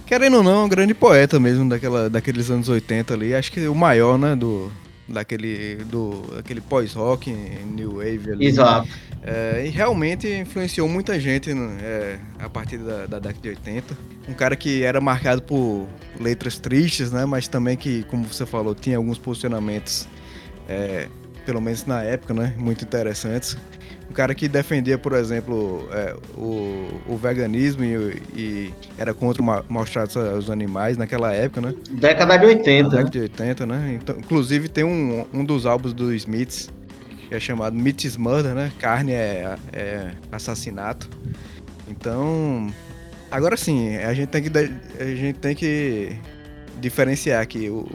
Querendo ou não, é um grande poeta mesmo daquela, daqueles anos 80 ali. Acho que o maior, né? Do, daquele, do, daquele pós-rock, New Wave ali. Exato. É, e realmente influenciou muita gente né, é, a partir da, da década de 80. Um cara que era marcado por letras tristes, né? Mas também que, como você falou, tinha alguns posicionamentos, é, pelo menos na época, né? Muito interessantes. Cara que defendia, por exemplo, é, o, o veganismo e, e era contra o ma- maus tratos aos animais naquela época, né? Década de 80. Década de 80, né? Então, inclusive tem um, um dos álbuns do Smiths que é chamado Meat is Murder, né? Carne é, é assassinato. Então, agora sim, a gente tem que, a gente tem que diferenciar aqui o,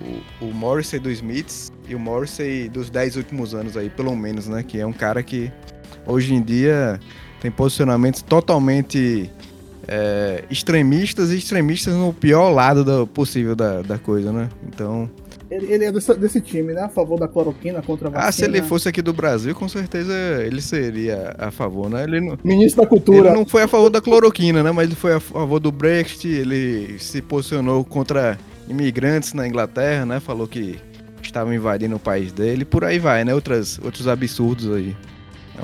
o, o Morrissey do Smiths e o Morrissey dos 10 últimos anos aí, pelo menos, né? Que é um cara que hoje em dia tem posicionamentos totalmente é, extremistas e extremistas no pior lado do- possível da, da coisa, né? Então, Ele, ele é desse, desse time, né? A favor da cloroquina contra a vacina. ah, se ele fosse aqui do Brasil, com certeza ele seria a favor, né? Ele não, Ministro da Cultura. ele não foi a favor da cloroquina, né? Mas ele foi a favor do Brexit, ele se posicionou contra imigrantes na Inglaterra, né? Falou que estavam invadindo o país dele, por aí vai, né? Outras, outros absurdos aí.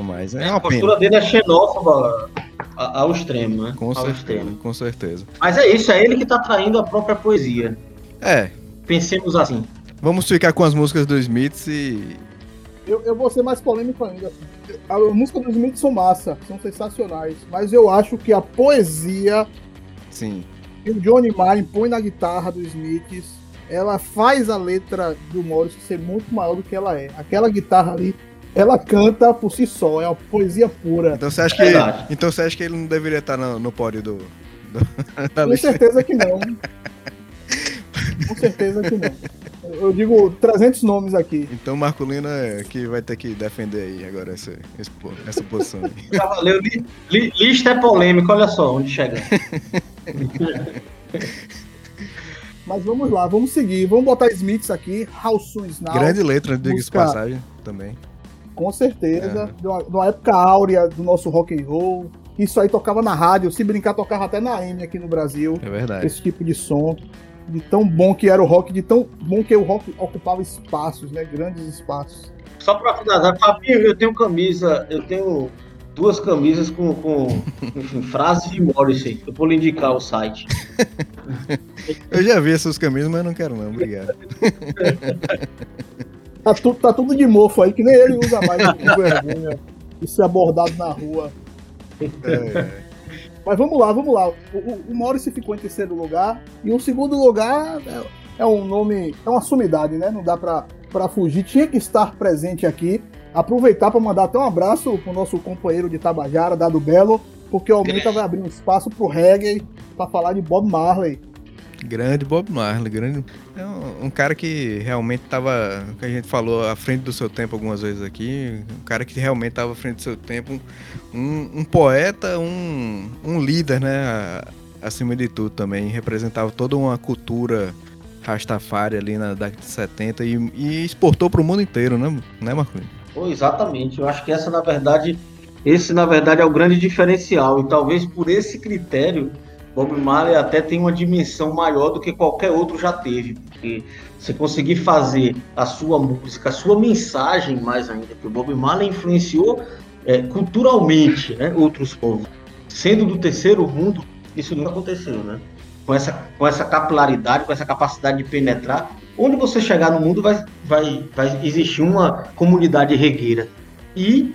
Mas é a uma postura pena. dele é xenófoba a- ao extremo, né? Com ao certeza, extremo. com certeza. Mas é isso, é ele que tá traindo a própria poesia. É, Pensemos assim. vamos ficar com as músicas do Smiths e. Eu, eu vou ser mais polêmico ainda. A música dos Smiths são massa, são sensacionais. Mas eu acho que a poesia Sim. que o Johnny Martin põe na guitarra dos Smiths, ela faz a letra do Morrison ser muito maior do que ela é. Aquela guitarra ali, ela canta por si só, é uma poesia pura. Então você acha que. Verdade. Então você acha que ele não deveria estar no, no pódio do. do- [LAUGHS] da Com lista? certeza que não. [LAUGHS] Com certeza que não. Eu digo 300 nomes aqui. Então Marculino é que vai ter que defender aí agora essa, essa posição aí. Já [LAUGHS] valeu. Li, li- lista é polêmica, olha só onde chega. Mas vamos lá, vamos seguir. Vamos botar Smiths aqui. How Soon Is Now. Grande letra, diga-se passagem também. Com certeza. De, uma, de uma época áurea do nosso rock and roll. Isso aí tocava na rádio. Se brincar, tocava até na AM aqui no Brasil. É verdade. Esse tipo de som. De tão bom que era o rock, de tão bom que o rock ocupava espaços, né? Grandes espaços. Só pra finalizar, Fabinho, eu tenho camisa, eu tenho duas camisas com, com [LAUGHS] enfim, frases de Morrissey. Eu vou lhe indicar o site. [LAUGHS] Eu já vi essas camisas, mas não quero não, obrigado. [LAUGHS] Tá, tu- tá tudo de mofo aí, que nem ele usa mais. [LAUGHS] vergonha. Isso é abordado na rua. É. Mas vamos lá, vamos lá. O, o, o ficou em terceiro lugar. E o segundo lugar é, é um nome, é uma sumidade, né? Não dá pra, pra fugir. Tinha que estar presente aqui. Aproveitar para mandar até um abraço pro nosso companheiro de Tabajara, Dado Belo, porque o Aumenta vai abrir um espaço pro reggae para falar de Bob Marley. Grande Bob Marley, grande. É um, um cara que realmente estava, que a gente falou, à frente do seu tempo algumas vezes aqui. Um cara que realmente estava à frente do seu tempo. Um, um poeta, um, um líder, né? Acima de tudo também. Representava toda uma cultura Rastafari ali na década de 70 e, e exportou para o mundo inteiro, né, né Marquinhos? Pô, exatamente. Eu acho que essa, na verdade, esse, na verdade, é o grande diferencial. E talvez por esse critério, Bob Marley até tem uma dimensão maior do que qualquer outro já teve. Porque você conseguir fazer a sua música, a sua mensagem mais ainda, porque o Bob Marley influenciou é, culturalmente né, outros povos. Sendo do terceiro mundo, isso nunca aconteceu, né? Com essa, com essa capilaridade, com essa capacidade de penetrar, onde você chegar no mundo vai, vai, vai existir uma comunidade regueira. E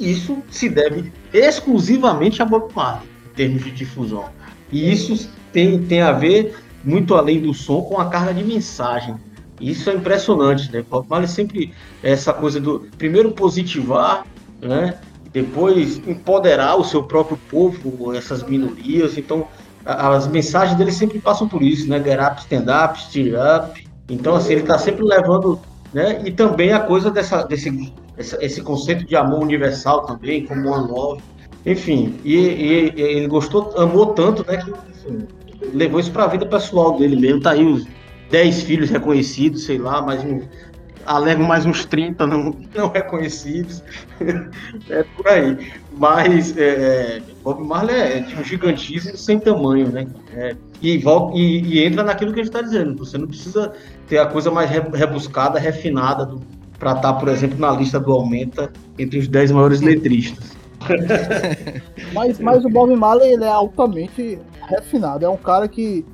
isso se deve exclusivamente a Bob Marley, em termos de difusão. E isso tem, tem a ver, muito além do som, com a carga de mensagem. Isso é impressionante, né? Bob Marley sempre essa coisa do primeiro positivar, né? Depois empoderar o seu próprio povo, essas minorias. Então, as mensagens dele sempre passam por isso, né? Get up, stand up, steer up. Então, assim, ele está sempre levando, né? E também a coisa dessa, desse esse conceito de amor universal também, como one love. Enfim, e, e- e ele gostou, amou tanto, né? Que enfim, levou isso para a vida pessoal dele mesmo. Tá aí os 10 filhos reconhecidos, sei lá, mais um. Alego mais uns 30 não, não reconhecidos. [LAUGHS] é por aí. Mas é, Bob Marley é de um gigantismo sem tamanho, né? É, e, volta, e, e entra naquilo que a gente está dizendo. Você não precisa ter a coisa mais re- rebuscada, refinada para estar, por exemplo, na lista do Aumenta entre os 10 maiores letristas. [LAUGHS] Mas, mas o Bob Marley ele é altamente refinado. É um cara que.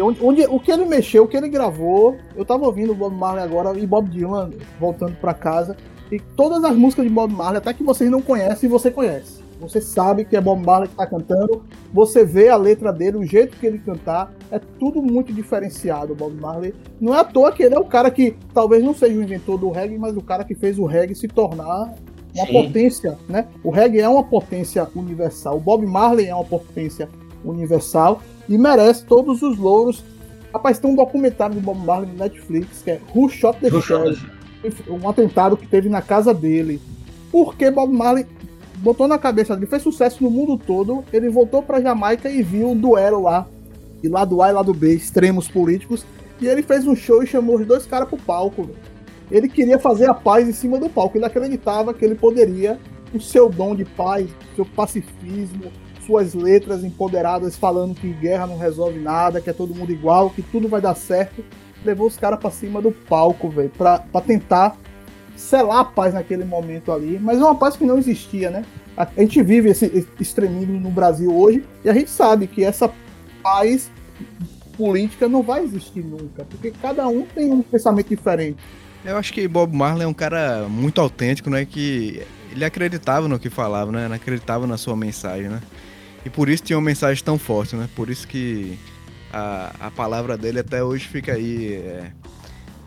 Onde, onde- o que ele mexeu, o que ele gravou. Eu tava ouvindo o Bob Marley agora e Bob Dylan voltando pra casa. E todas as músicas de Bob Marley, até que vocês não conhecem, você conhece. Você sabe que é Bob Marley que tá cantando. Você vê a letra dele, o jeito que ele cantar. É tudo muito diferenciado, Bob Marley. Não é à toa que ele é o cara que talvez não seja o inventor do reggae, mas o cara que fez o reggae se tornar uma Sim. potência, né? O reggae é uma potência universal. O Bob Marley é uma potência universal e merece todos os louros. Rapaz, tem um documentário do Bob Marley no Netflix que é Who Shot the Sheriff? Um atentado que teve na casa dele. Porque Bob Marley botou na cabeça dele, fez sucesso no mundo todo. Ele voltou pra Jamaica e viu um duelo lá, de lado A e lado B, extremos políticos. E ele fez um show e chamou os dois caras pro palco. velho. Ele queria fazer a paz em cima do palco. Ele acreditava que ele poderia, o seu dom de paz, seu pacifismo, suas letras empoderadas falando que guerra não resolve nada, que é todo mundo igual, que tudo vai dar certo. Levou os caras pra cima do palco, velho, pra tentar selar a paz naquele momento ali. Mas é uma paz que não existia, né? A gente vive esse extremismo no Brasil hoje e a gente sabe que essa paz política não vai existir nunca, porque cada um tem um pensamento diferente. Eu acho que Bob Marley é um cara muito autêntico, né? Que ele acreditava no que falava, né? Ele acreditava na sua mensagem, né? E por isso tinha uma mensagem tão forte, né? Por isso que a, a palavra dele até hoje fica aí, é,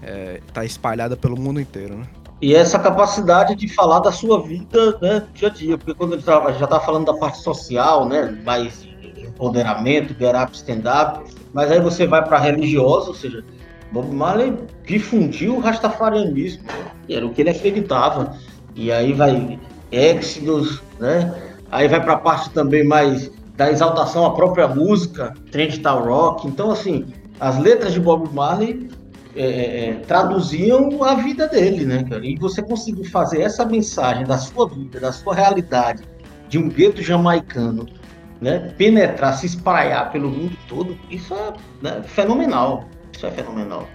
é, tá espalhada pelo mundo inteiro, né? E essa capacidade de falar da sua vida, né, dia a dia, porque quando ele tava, já tá falando da parte social, né, mais de empoderamento, get up, stand up, mas aí você vai para religiosa, ou seja, Bob Marley difundiu o rastafarianismo, que era o que ele acreditava. E aí vai Exodus, né? Aí vai para a parte também mais da exaltação à própria música, Trent Tal Rock. Então, assim, as letras de Bob Marley é, é, traduziam a vida dele, né, cara? E você conseguir fazer essa mensagem da sua vida, da sua realidade, de um gueto jamaicano, né, penetrar, se espraiar pelo mundo todo, isso é né, fenomenal. Isso é fenomenal.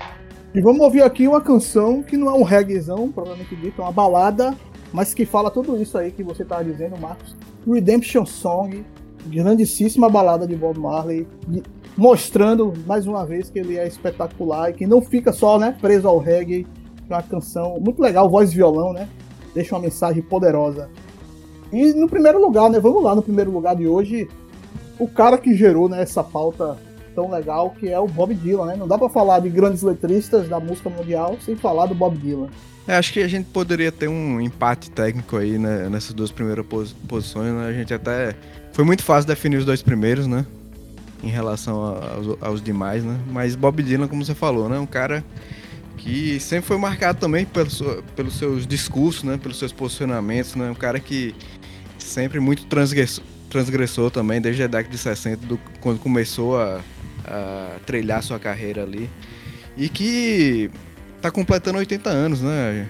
E vamos ouvir aqui uma canção que não é um reggaezão, provavelmente dito, é uma balada, mas que fala tudo isso aí que você estava dizendo, Marcos. Redemption Song, grandíssima balada de Bob Marley, mostrando mais uma vez que ele é espetacular e que não fica só né, preso ao reggae, é uma canção muito legal, voz e violão, né? Deixa uma mensagem poderosa. E no primeiro lugar, né? Vamos lá no primeiro lugar de hoje, o cara que gerou né, essa pauta tão legal que é o Bob Dylan, né? Não dá pra falar de grandes letristas da música mundial sem falar do Bob Dylan. É, acho que a gente poderia ter um empate técnico aí né, nessas duas primeiras pos- posições. Né? A gente até. Foi muito fácil definir os dois primeiros, né? Em relação aos, aos demais, né? Mas Bob Dylan, como você falou, né? Um cara que sempre foi marcado também pelo pelos seus discursos, né? Pelos seus posicionamentos, né? Um cara que sempre muito transgressor, transgressor também, desde a década de 60, do- quando começou a, a trilhar sua carreira ali. E que tá completando 80 anos, né?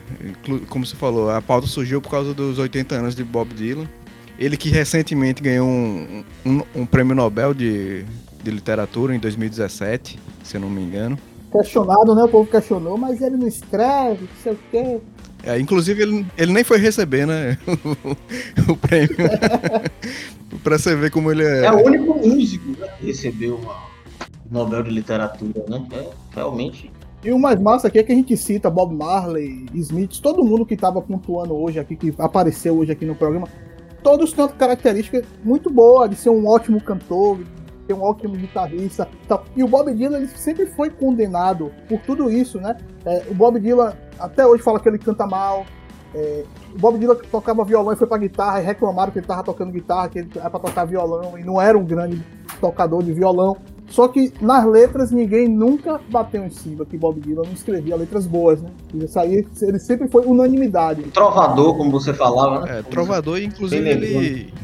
Como você falou, a pauta surgiu por causa dos 80 anos de Bob Dylan. Ele que recentemente ganhou um, um- um prêmio Nobel de, de literatura em 2017, se eu não me engano. Questionado, né? O povo questionou, mas ele não escreve, não sei o quê. É, inclusive, ele, ele nem foi receber, né? [LAUGHS] o prêmio. [LAUGHS] pra você ver como ele é. É o único músico que recebeu uma Nobel de Literatura, né? É, realmente. E o mais massa aqui é que a gente cita Bob Marley, Smith, todo mundo que estava pontuando hoje aqui, que apareceu hoje aqui no programa, todos têm uma característica muito boa de ser um ótimo cantor, de ser um ótimo guitarrista. tal. E o Bob Dylan ele sempre foi condenado por tudo isso, né? É, o Bob Dylan até hoje fala que ele canta mal. É, o Bob Dylan tocava violão e foi pra guitarra e reclamaram que ele tava tocando guitarra, que ele era pra tocar violão e não era um grande tocador de violão. Só que nas letras ninguém nunca bateu em cima que Bob Dylan não escrevia letras boas, né? Isso aí ele sempre foi unanimidade. Trovador, como você falava, né? É, trovador, inclusive Bem ele,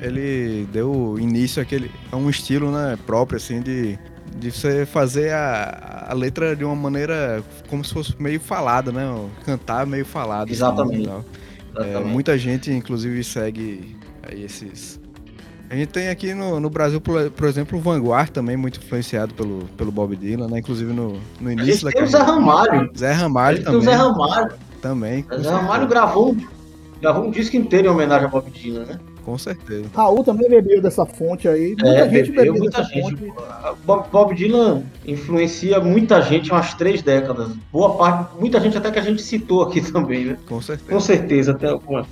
ele deu início àquele, a um estilo né, próprio, assim, de, de você fazer a, a letra de uma maneira como se fosse meio falada, né? Cantar meio falado. assim, Exatamente. e tal. É, Exatamente. muita gente, inclusive, segue aí esses. A gente tem aqui no, no Brasil, por, por exemplo, o Vanguard também, muito influenciado pelo, pelo Bob Dylan, né? Inclusive no, no início da tem o Zé. Ramalho. Zé Ramalho gente tem o também. Zé Ramalho. Também. O Zé Ramalho gravou, gravou um disco inteiro em homenagem a Bob Dylan, né? Com certeza. Raul também bebeu dessa fonte aí. Muita É, gente bebeu bebeu muita dessa gente. fonte. Bob, Dylan influencia muita gente há umas três décadas. Boa parte, muita gente até que a gente citou aqui [LAUGHS] também, né? Com certeza. Com certeza, até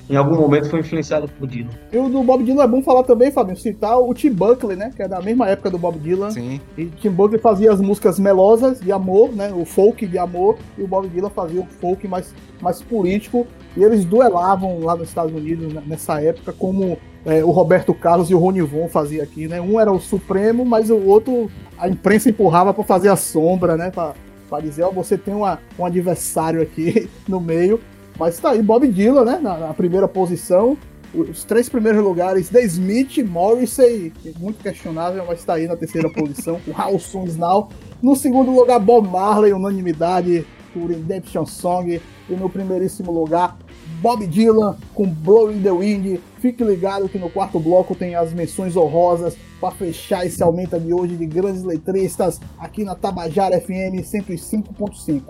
em algum momento foi influenciado por Dylan. E o do Bob Dylan é bom falar também, Fabinho, citar o Tim Buckley, né? Que é da mesma época do Bob Dylan. Sim. E Tim Buckley fazia as músicas melosas de amor, né? O folk de amor, e o Bob Dylan fazia o folk mais, mais político. E eles duelavam lá nos Estados Unidos né, nessa época, como é, o Roberto Carlos e o Rony Von faziam aqui, né? Um era o Supremo, mas o outro a imprensa empurrava para fazer a sombra, né? Pra dizer, ó, você tem uma, um adversário aqui [LAUGHS] no meio. Mas tá aí, Bob Dylan, né? Na, na primeira posição. Os três primeiros lugares, The Smith, Morrissey, que é muito questionável, mas está aí na terceira [LAUGHS] posição, com How Soon Now. No segundo lugar, Bob Marley, unanimidade por Redemption Song. E no primeiríssimo lugar, Bob Dylan com Blowing the Wind. Fique ligado que no quarto bloco tem as menções honrosas para fechar esse aumenta de hoje de grandes letristas aqui na Tabajara FM 105.5.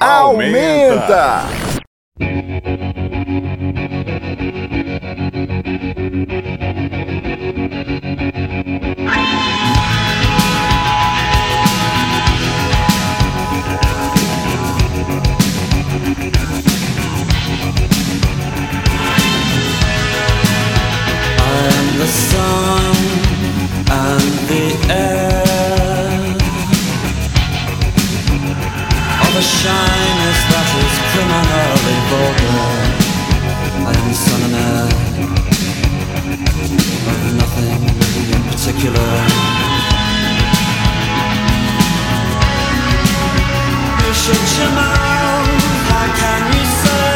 Aumenta! I'm sun and the air. All the shyness that is criminally vulgar I am son and heir Of nothing in particular. Shut your mouth, how can you say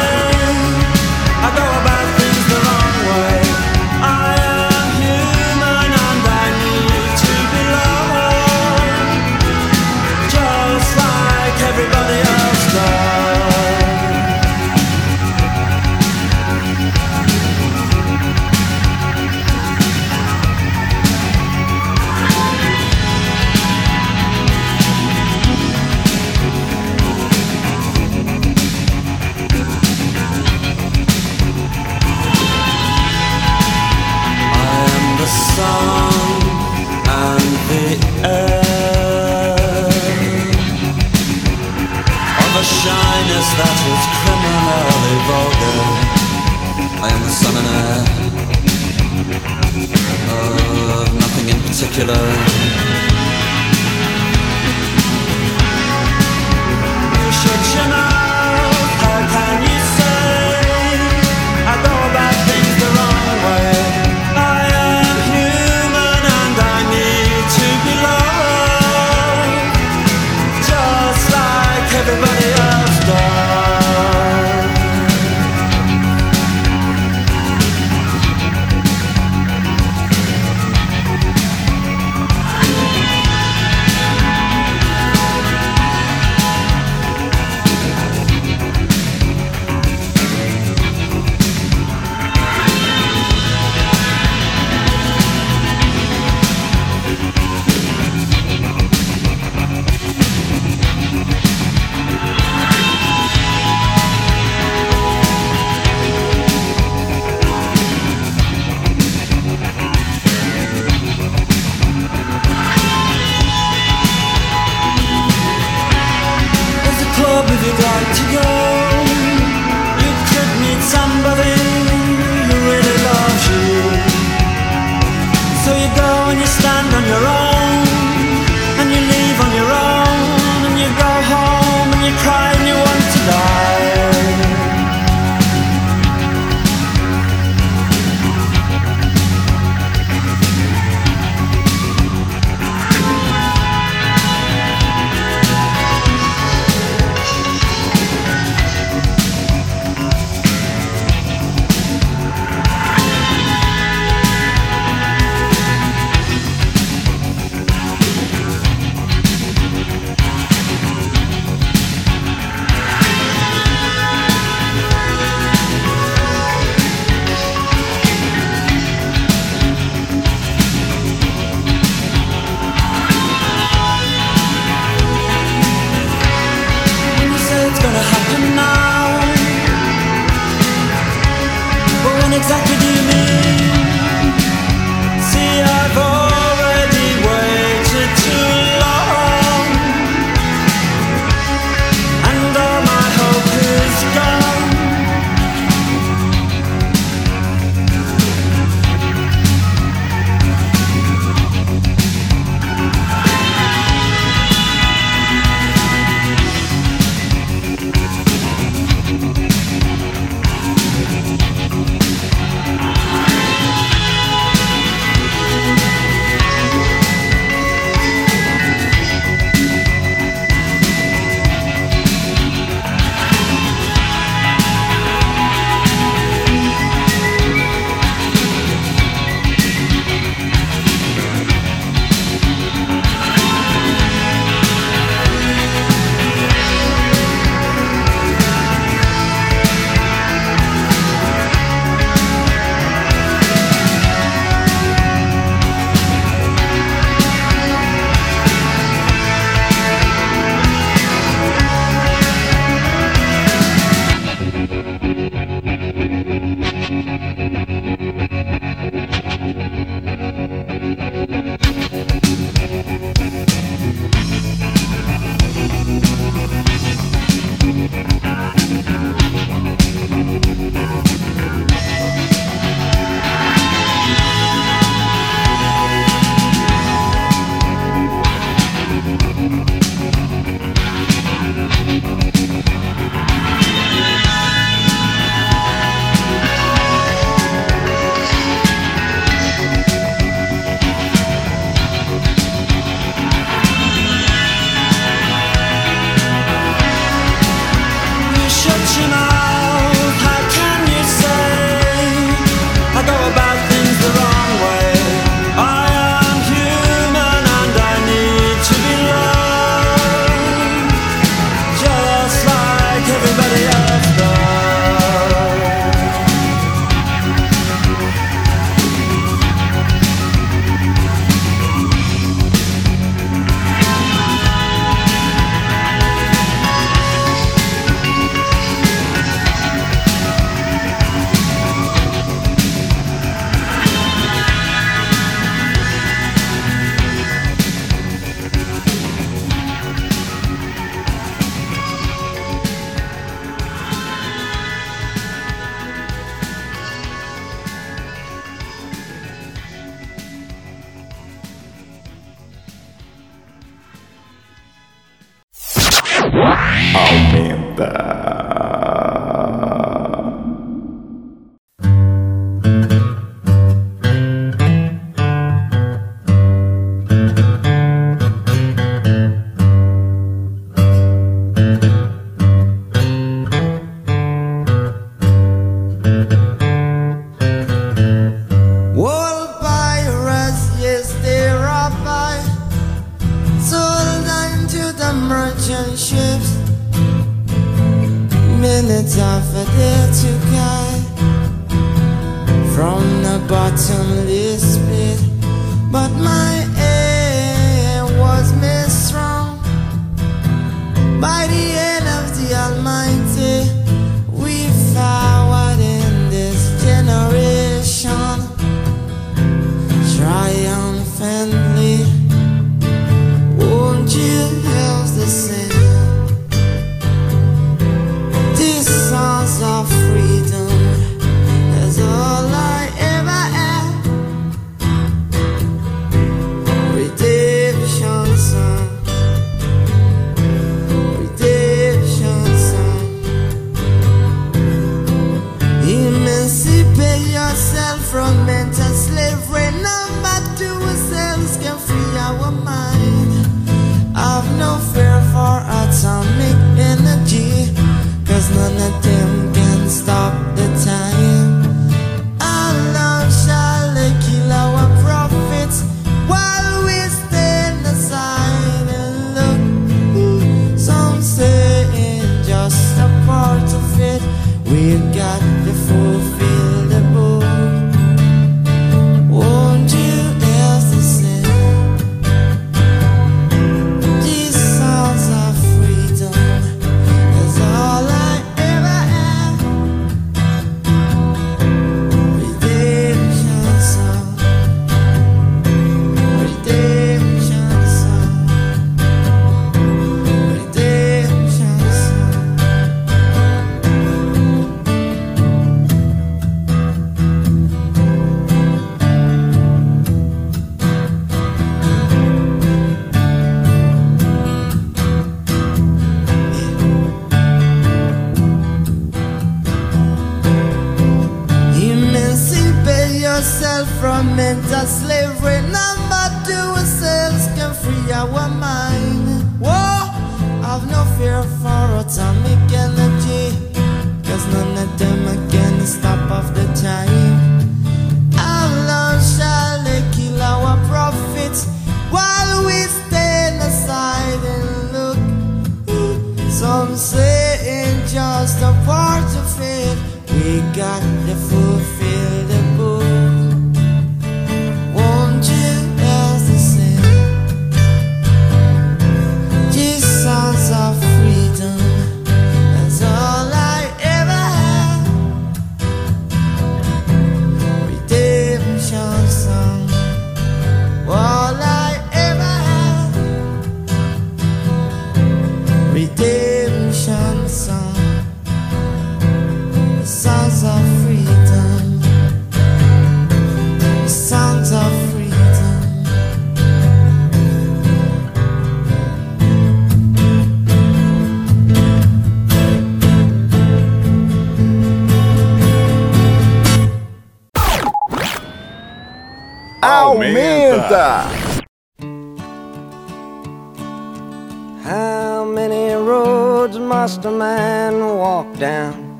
How many roads must a man walk down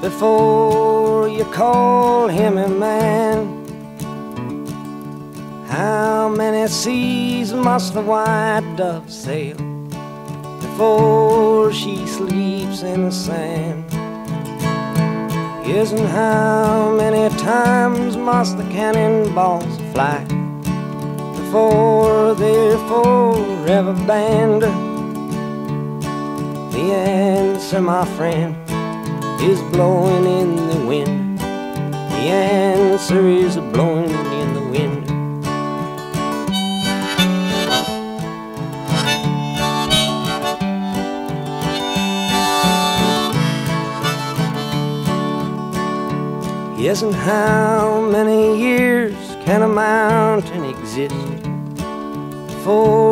before you call him a man? How many seas must the white dove sail? end. The answer, my friend, is blowing in the wind. The answer is blowing in the wind. Yes, and how many years can a mountain exist before?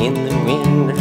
in the wind.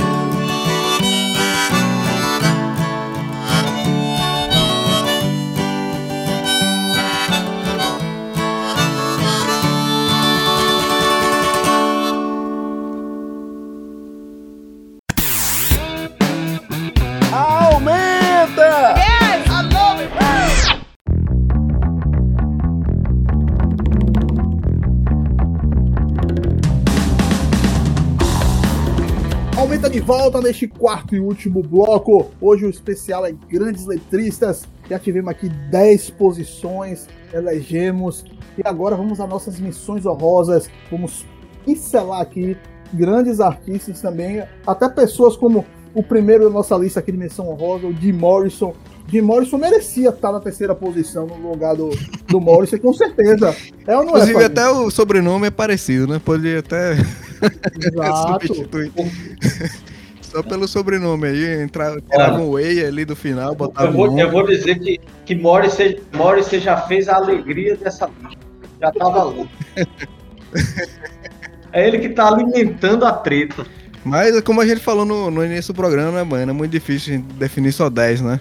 Volta neste quarto e último bloco. Hoje o especial é grandes letristas. Já tivemos aqui 10 posições, elegemos. E agora vamos às nossas missões honrosas. Vamos pincelar aqui grandes artistas também. Até pessoas como o primeiro da nossa lista aqui de menção honrosa, o Jim Morrison. Jim Morrison merecia estar na terceira posição no lugar do, do Morrison, com certeza. É ou não é? Inclusive, Fabinho? até o sobrenome é parecido, né? Poderia até [LAUGHS] Exato. substituir. Só pelo sobrenome aí, entrar, tirava um Way ali do final, botava Eu um vou, nome. eu vou dizer que, que Morrissey, Morrissey já fez a alegria dessa. Já tá valendo. [LAUGHS] É ele que tá alimentando a treta. Mas como a gente falou no, no início do programa, né, mano? É muito difícil a gente definir só 10, né?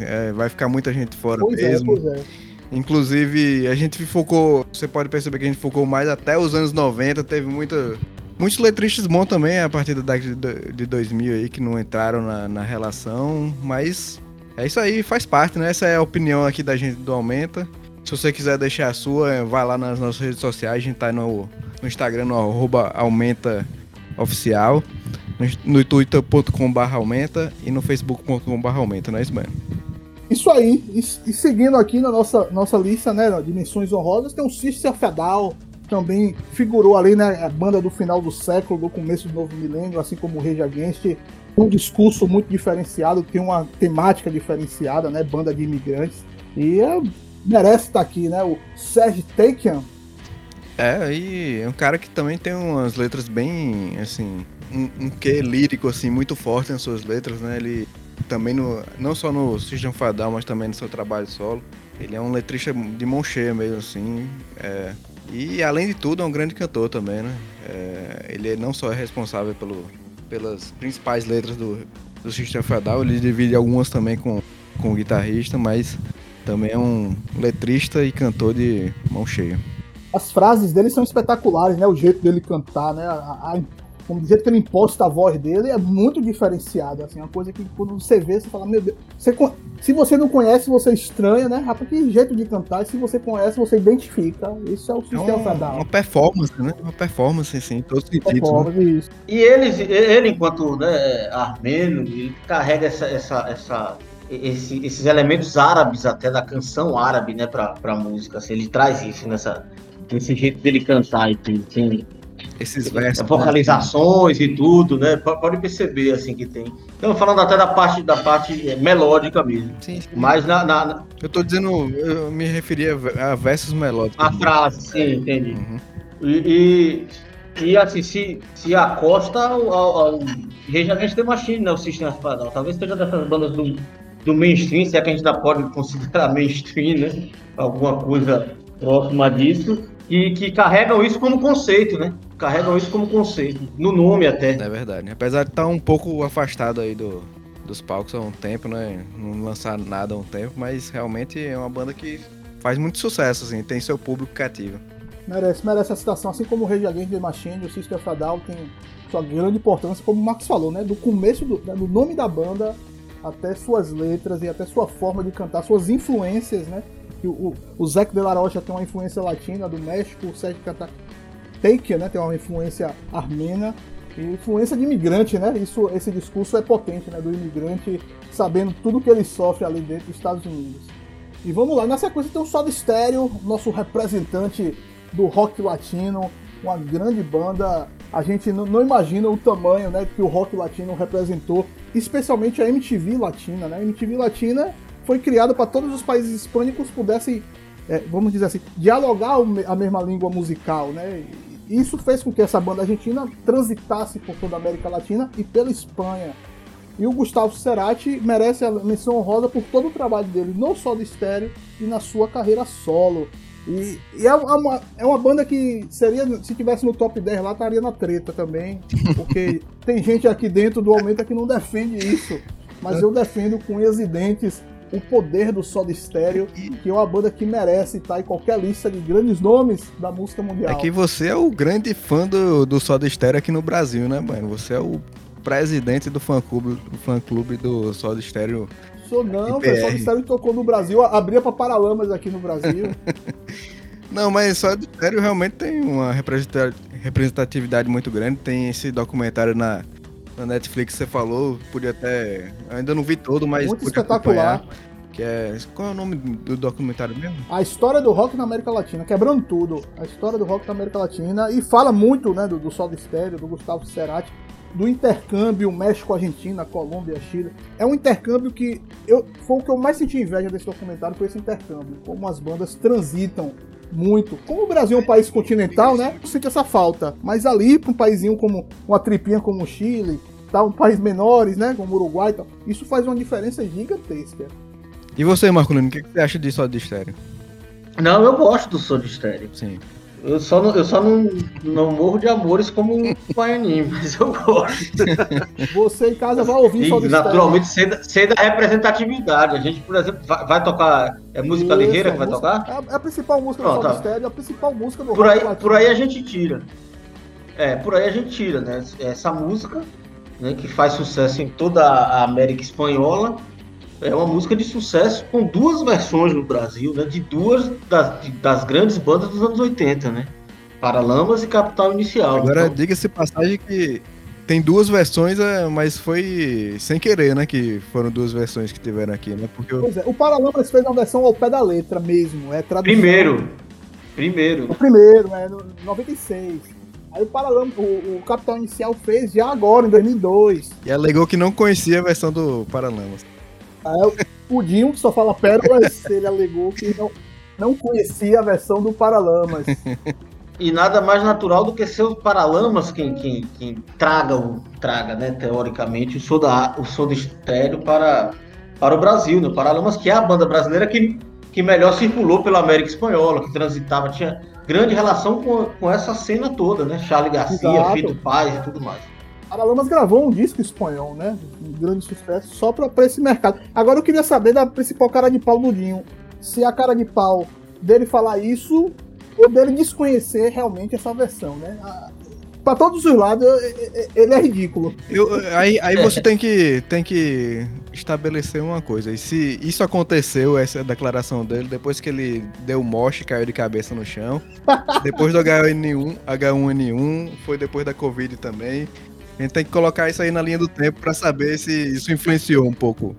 É, vai ficar muita gente fora Pois é, mesmo. pois é. Inclusive, a gente focou. Você pode perceber que a gente focou mais até os anos 90. Teve muita, muitos letristas bons também a partir da década de de 2000 aí que não entraram na, na relação. Mas é isso aí, faz parte, né? Essa é a opinião aqui da gente do Aumenta. Se você quiser deixar a sua, é, vai lá nas nossas redes sociais. A gente tá no, no Instagram, no arroba Aumenta. No, twitter.com.br aumenta e no facebook.com.br aumenta, não é isso, mano? Isso aí, e, e seguindo aqui na nossa, nossa lista, né, de menções honrosas, tem o Sister Fedal, também figurou ali, né, a banda do final do século, do começo do novo milênio, assim como o Rage Against, um discurso muito diferenciado, tem uma temática diferenciada, né, banda de imigrantes, e é, merece estar aqui, né, o Serge Takian, É, e é um cara que também tem umas letras bem, assim, um, um quê lírico, assim, muito forte nas suas letras, né? Ele também, no, não só no System of a Down, mas também no seu trabalho solo. Ele é um letrista de mão cheia mesmo, assim. é. E, além de tudo, é um grande cantor também, né? É, ele não só é responsável pelo, pelas principais letras do, do System Down, ele divide algumas também com, com o guitarrista, mas também é um letrista e cantor de mão cheia. as frases dele são espetaculares, né, o jeito dele cantar, né, a, a, o jeito que ele imposta a voz dele é muito diferenciado, assim, uma coisa que quando você vê, você fala, meu Deus, você, se você não conhece, você estranha, né, rapaz, que jeito de cantar, e se você conhece, você identifica, isso é o É sistema uma, federal. uma performance, né? Uma performance, assim, em todos os sentidos. né? isso. E ele, ele enquanto né, armênio, ele carrega essa, essa, essa, esse- esses elementos árabes até da canção árabe, né, pra, pra música. Assim, ele traz isso nessa, nesse jeito dele cantar e tudo. Tem Esses versos. vocalizações e tudo, né? P- Pode perceber assim que tem. Então falando até da parte da parte eh, melódica mesmo. Sim, sim. Mas na, na- na- Eu tô dizendo, eu me referia a versos melódicos. a frase, sim, entendi. Uhum. E, e, e, assim, se, se acosta ao, ao, ao Rage Against the Machine, né? O System of a Down. Talvez seja dessas bandas do, do mainstream, se é que a gente ainda pode considerar [LAUGHS] mainstream, né? Alguma coisa próxima disso, e que carregam isso como conceito, né? Carregam isso como conceito, no nome até. É verdade. Apesar de estar um pouco afastado aí do, dos palcos há um tempo, né? Não lançar nada há um tempo, mas realmente é uma banda que faz muito sucesso, assim, tem seu público cativo. Merece, merece a citação, assim como o Rage Against the Machine, o System of a Down tem sua grande importância, como o Max falou, né? Do começo do, né, do nome da banda até suas letras e até sua forma de cantar, suas influências, né? Que O, o, o de la Rocha tem uma influência latina do México, o Sérgio Take, né? Tem uma influência armena e influência de imigrante, né? Isso, esse discurso é potente, né? Do imigrante sabendo tudo que ele sofre ali dentro dos Estados Unidos. E vamos lá, na sequência tem o Soda Stereo, nosso representante do rock latino, uma grande banda. A gente não, não imagina o tamanho né, que o rock latino representou, especialmente a MTV Latina. Né? A MTV Latina foi criada para todos os países hispânicos pudessem, é, vamos dizer assim, dialogar a mesma língua musical. Né? Isso fez com que essa banda argentina transitasse por toda a América Latina e pela Espanha. E o Gustavo Cerati merece a menção honrosa por todo o trabalho dele, não só do estéreo, e na sua carreira solo. E, e é, uma, é uma banda que seria, se tivesse no top 10 lá, estaria na treta também. Porque tem gente aqui dentro do Aumenta que não defende isso. Mas eu defendo com unhas e dentes o poder do Soda Stereo, que é uma banda que merece estar em qualquer lista de grandes nomes da música mundial. É que você é o grande fã do, do Soda Stereo aqui no Brasil, né, mano? Você é o presidente do fã clube do, fã clube do Soda Stereo. Sou não, velho. Soda Stereo tocou no Brasil, abria pra Paralamas aqui no Brasil. [LAUGHS] Não, mas Soda Stereo realmente tem uma representa- representatividade muito grande. Tem esse documentário na, na Netflix você falou, podia até. ainda não vi todo, mas Muito espetacular. Que é. Qual é o nome do documentário mesmo? a história do rock na América Latina, quebrando tudo. A história do rock na América Latina. E fala muito né, do, do Soda Stereo, do Gustavo Cerati, do intercâmbio México-Argentina, Colômbia, Chile. É um intercâmbio que eu, foi o que eu mais senti inveja desse documentário, foi esse intercâmbio. Como as bandas transitam muito. Como o Brasil é um país continental, né? Eu sinto essa falta. Mas ali, para um paísinho como uma tripinha como o Chile, tá, um país menores, né? Como o Uruguai tal, isso faz uma diferença gigantesca. E você, Marcolino, o que, que você acha de Soda Stereo? Não, eu gosto do Soda Stereo. Sim. Eu só não, eu só não, não morro de amores como o Pioneer, [LAUGHS] mas eu gosto. Você em casa vai ouvir Soda Stereo. naturalmente, sei da, sei da representatividade. A gente, por exemplo, vai, vai tocar. É música Isso, ligeira é que vai música- tocar? É a, é a principal música Pronto, do tá. É a principal música do Por aí, latino. por aí a gente tira. É, por aí a gente tira, né? Essa música, né, que faz sucesso em toda a América Espanhola, é uma música de sucesso com duas versões no Brasil, né? De duas das, de- das grandes bandas dos anos 80, né? Paralamas e Capital Inicial. Agora, Então, diga-se passagem que tem duas versões, é, mas foi sem querer, né? Que foram duas versões que tiveram aqui, né? Porque eu- Pois é, o Paralamas fez uma versão ao pé da letra mesmo, é tradução. primeiro, primeiro, O primeiro, é no 96. Aí o Paralamas, o, o Capital Inicial fez já agora, em 2002. E alegou que não conhecia a versão do Paralamas. Aí o que só fala pérolas, [LAUGHS] ele alegou que não, não conhecia a versão do Paralamas. E nada mais natural do que ser os Paralamas quem, quem, quem traga, o, traga, né, teoricamente, o soda, o soda estéreo para, para o Brasil. Né? O Paralamas, que é a banda brasileira que, que melhor circulou pela América Espanhola, que transitava, tinha grande relação com, com essa cena toda, né? Charlie Garcia, Exato. Fito Paz e tudo mais. Paralamas gravou um disco espanhol, né? Um grande sucesso, só pra, pra esse mercado. Agora eu queria saber da principal cara de pau do Dinho. Se a cara de pau dele falar isso ou dele desconhecer realmente essa versão, né? Pra todos os lados, ele é ridículo. Eu- aí aí você tem que, tem que estabelecer uma coisa. E se isso aconteceu, essa declaração dele, depois que ele deu moche e caiu de cabeça no chão, [LAUGHS] depois do H1N1, H1N1, foi depois da Covid também. A gente tem que colocar isso aí na linha do tempo pra saber se isso influenciou um pouco.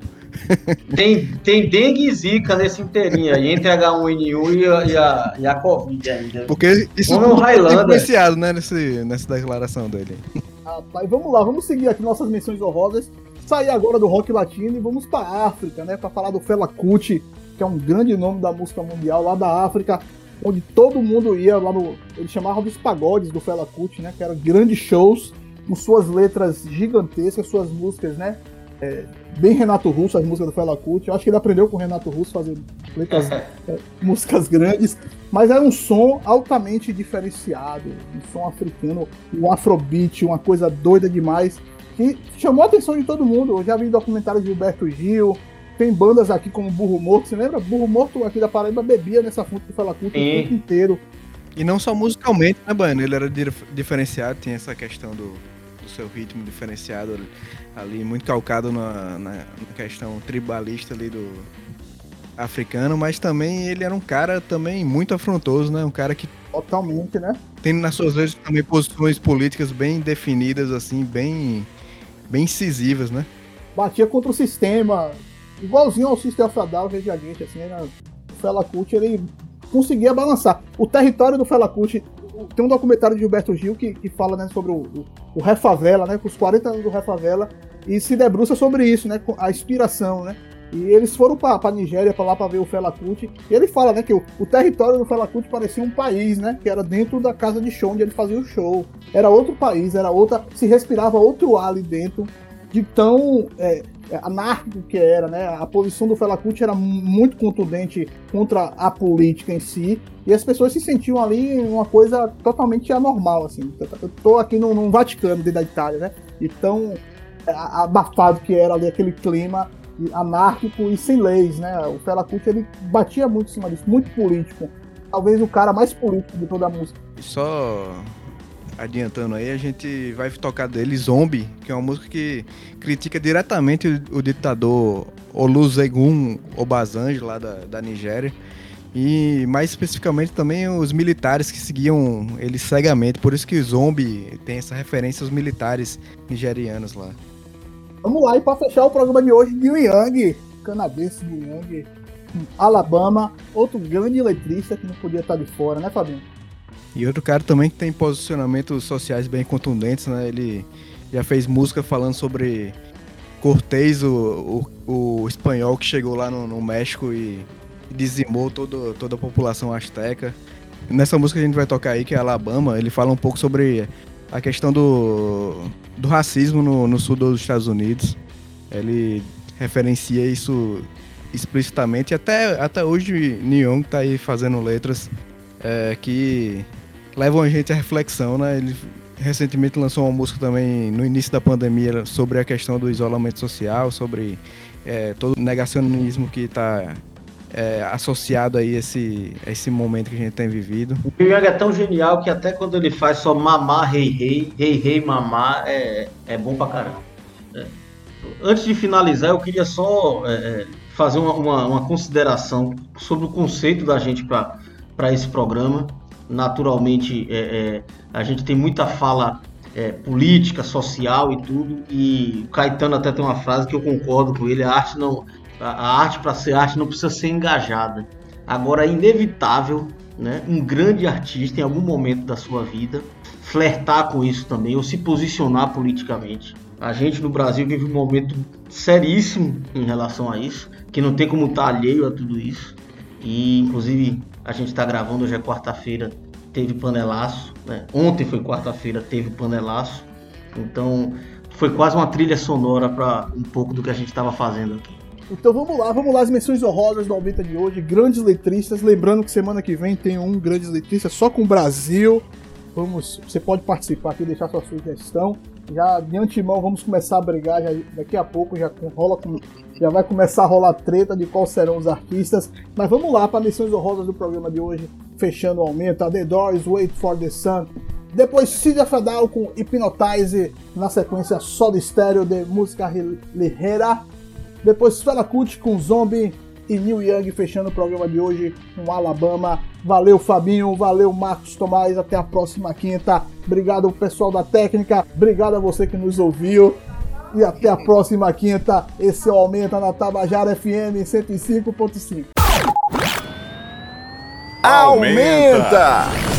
[LAUGHS] Tem, tem dengue e zika nesse inteirinho aí, entre H1N1 e a, e a, e a Covid ainda. Porque isso Como é influenciado, né, nesse, nessa declaração dele. Rapaz, vamos lá, vamos seguir aqui nossas menções honrosas. Sair agora do rock latino e vamos pra África, né? Pra falar do Fela Kuti, que é um grande nome da música mundial lá da África, onde todo mundo ia lá no. Eles chamavam dos pagodes do Fela Kuti, né? Que eram grandes shows com suas letras gigantescas, suas músicas, né? é, bem Renato Russo, as músicas do Fela Kuti. Eu acho que ele aprendeu com o Renato Russo fazer letras, é, músicas grandes, mas era um som altamente diferenciado, um som africano, um afrobeat, uma coisa doida demais, que chamou a atenção de todo mundo. Eu já vi documentários de Gilberto Gil, tem bandas aqui como Burro Morto, você lembra? Burro Morto aqui da Paraíba bebia nessa fonte do Fela Kuti o tempo inteiro. E não só musicalmente, né, Bano? Ele era dif- diferenciado, tinha essa questão do, do seu ritmo diferenciado ali, ali, muito calcado na, na, questão tribalista ali do africano, mas também ele era um cara também muito afrontoso, né? Um cara que Totalmente, né? tem nas suas letras também posições políticas bem definidas, assim, bem, bem incisivas, né? batia contra o sistema, igualzinho ao System of a Down, Rage Against, assim, né? o Fela Kuti, ele conseguia balançar. O território do Fela Kuti, tem um documentário de Gilberto Gil que, que fala né, sobre o, o, o né, com os 40 anos do Refavela, e se debruça sobre isso, né, a inspiração, né, e eles foram pra, pra Nigéria, pra lá pra ver o Fela Kuti, e ele fala, né, que o, o território do Fela Kuti parecia um país, né, que era dentro da casa de show onde ele fazia o show. Era outro país, era outra, se respirava outro ar ali dentro, de tão é, anárquico que era, né? A posição do Fela Kuti era mu- muito contundente contra a política em si, e as pessoas se sentiam ali uma coisa totalmente anormal, assim. Eu tô aqui no, no Vaticano, dentro da Itália, né? E tão é, abafado que era ali aquele clima anárquico e sem leis, né? O Fela Kuti, ele batia muito em cima disso, muito político. Talvez o cara mais político de toda a música. Só adiantando aí, a gente vai tocar dele Zombie, que é uma música que critica diretamente o, ditador Olusegun Obasanjo, lá da, da Nigéria. E mais especificamente também os militares que seguiam ele cegamente. Por isso que Zombie tem essa referência aos militares nigerianos lá. Vamos lá, e para fechar o programa de hoje, Neil Young, canadense Neil Young, Alabama, outro grande letrista que não podia estar de fora, né, Fabinho? E outro cara também que tem posicionamentos sociais bem contundentes, né? Ele já fez música falando sobre Cortez, o, o, o espanhol que chegou lá no, no México e dizimou todo, toda a população asteca. Nessa música que a gente vai tocar aí, que é Alabama, ele fala um pouco sobre a questão do, do racismo no, no sul dos Estados Unidos. Ele referencia isso explicitamente e até, até hoje Neon tá aí fazendo letras é, que levam a gente à reflexão, né? Ele recentemente lançou uma música também no início da pandemia sobre a questão do isolamento social, sobre é, todo o negacionismo que está é, associado aí a esse, esse momento que a gente tem vivido. O Young é tão genial que até quando ele faz só mamá, rei, rei, rei, rei, mamá, é, é bom pra caramba. É. Antes de finalizar, eu queria só é, é, fazer uma, uma, uma consideração sobre o conceito da gente para esse programa. Naturalmente, é, é, a gente tem muita fala é, política, social e tudo, e o Caetano até tem uma frase que eu concordo com ele: a arte não, a, arte para ser arte não precisa ser engajada. Agora é inevitável, né, um grande artista em algum momento da sua vida flertar com isso também ou se posicionar politicamente. A gente no Brasil vive um momento seríssimo em relação a isso, que não tem como estar alheio a tudo isso. E inclusive a gente está gravando hoje é quarta-feira, teve panelaço, né? Ontem foi quarta-feira, teve panelaço. Então foi quase uma trilha sonora para um pouco do que a gente estava fazendo aqui. Então vamos lá, vamos lá, as menções honrosas do Albita de hoje, grandes letristas. Lembrando que semana que vem tem um grandes letristas só com o Brasil. Vamos, você pode participar aqui, deixar sua sugestão. Já de antemão vamos começar a brigar, já, daqui a pouco já rola com, já vai começar a rolar treta de quais serão os artistas. Mas vamos lá para menções honrosas do programa de hoje, fechando o aumento. The Doors, Wait for the Sun. Depois Cid Fadal com Hypnotize, na sequência Soda Stereo de Música Ligera. Depois Fela Kuti com Zombie e Neil Young fechando o programa de hoje com Alabama. Valeu Fabinho, valeu Marcos Tomás, até a próxima quinta. Obrigado pessoal da técnica, obrigado a você que nos ouviu. E até a próxima quinta. Esse é o Aumenta na Tabajara FM 105.5. Aumenta! At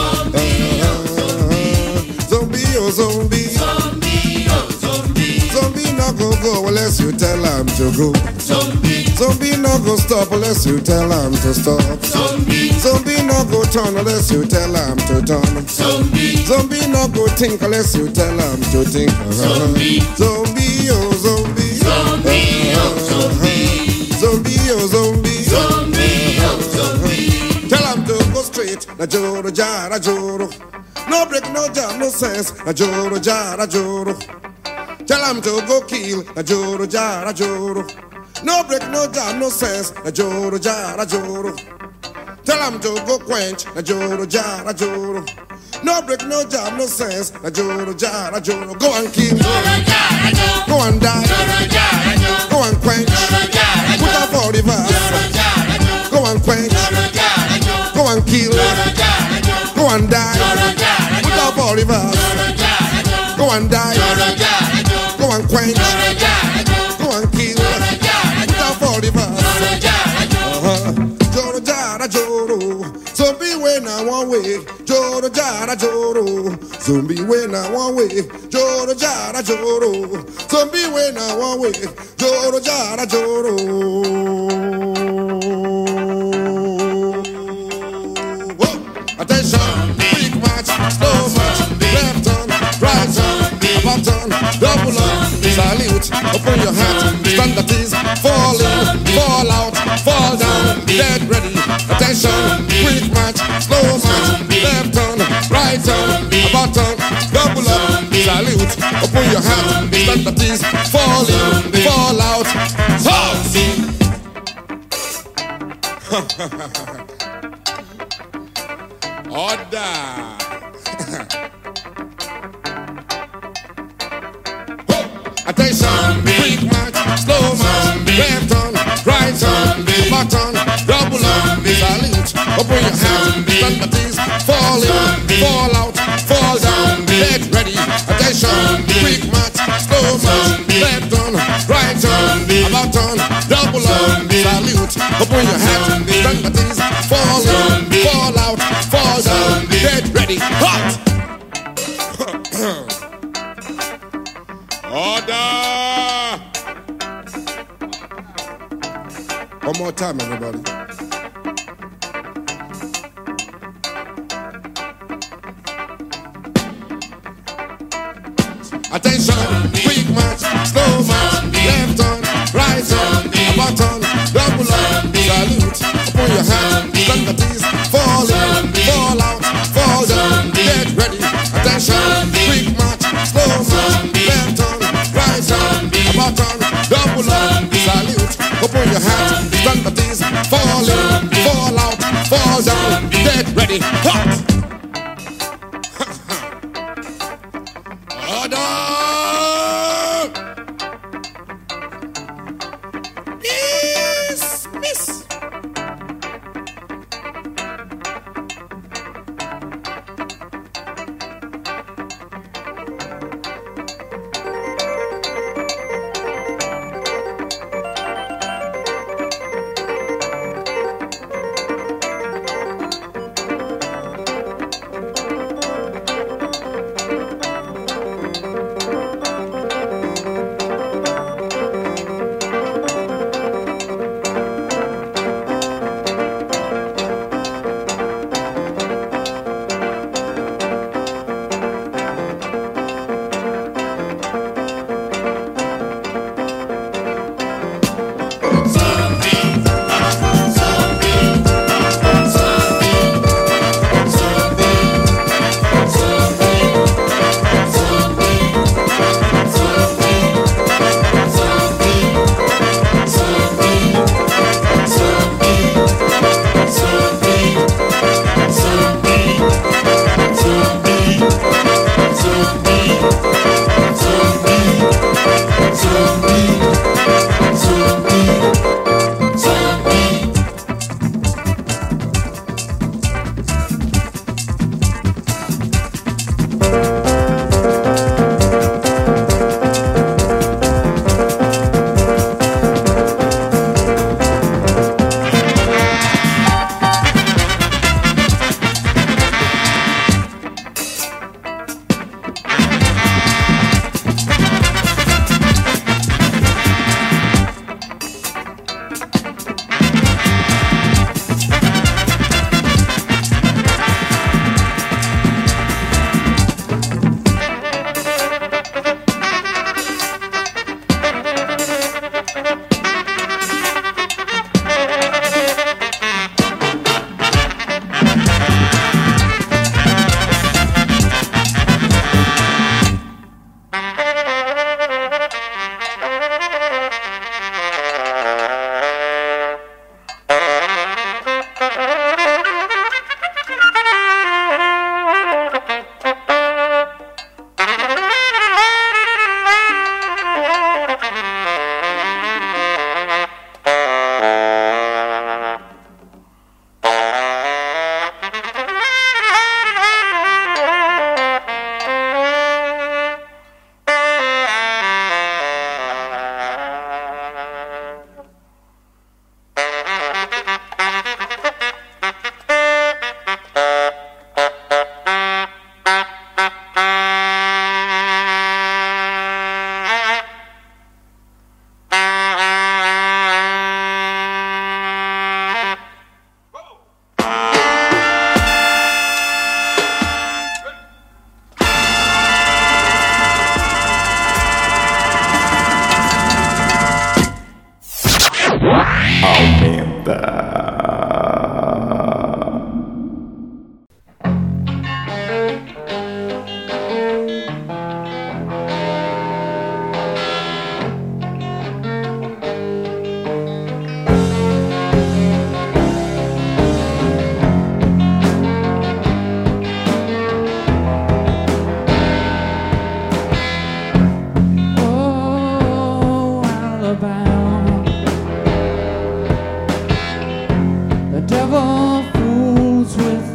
go unless you tell him to go. Zombie. Zombie not go stop unless you tell him to stop. Zombie. Zombie not go turn unless you tell him to turn. Zombie. Zombie not go think unless you tell him to think. Zombie. Zombie, oh zombie. Zombie, oh zombie. Zombie, oh zombie. Zombie, oh zombie. Tell him to go straight. Na joro jara joro. No break, no jam, no sense. Na joro jara joro. Tell him to go kill. Na joro jara joro. No break, no jam, no sense. Na joro jara joro. Tell him to go quench. Na joro jara joro. No break, no jam, no sense. Na joro jara joro. Go and kill. Joro Jara Joro. Go and die. Joro Jara Joro. Go and quench. Joro Jara Joro. Put up all the verse. Go and quench. Joro Jara Joro. Go and kill. Joro Jara Joro. Go and die. Joro Jara Joro. Put up all the verse. and die. Go and quench. Go and kill. Without for the verse. Joro jara joro. Zombie when I one way. Joro jara joro. Zombie when I one way. Joro jara joro. Zombie when I one way. Joro jara joro. Attention, open your hat, stand at ease, fall in, fall out, fall down, dead ready. Attention, quick march, slow march, left turn, right turn, about turn, double up, salute, open your hat, stand at ease, fall in, fall out, fall. [LAUGHS] [LAUGHS] Attention, slow down, be left on, Double on, Salute, Open on your hands, San Matisse, Fall in, Fall out, Fall down, Get ready, Attention, quick, slow down, left on, Double on, Salute, Open on your hands, San Matisse, Fall in, Fall out, Fall down, Get ready, Hot! [COUGHS] Order! One more time, everybody. Attention, quick march, slow march, left turn, right turn, about turn, double up, salute, upon your hand, stand at ease, fall in, fall out, fall down, get ready. Attention, quick march, slow march, left turn, right turn, about turn, double salute, upon your hand, stand at ease, fall in, fall out, fall down, get ready. Hot! [LAUGHS] Order!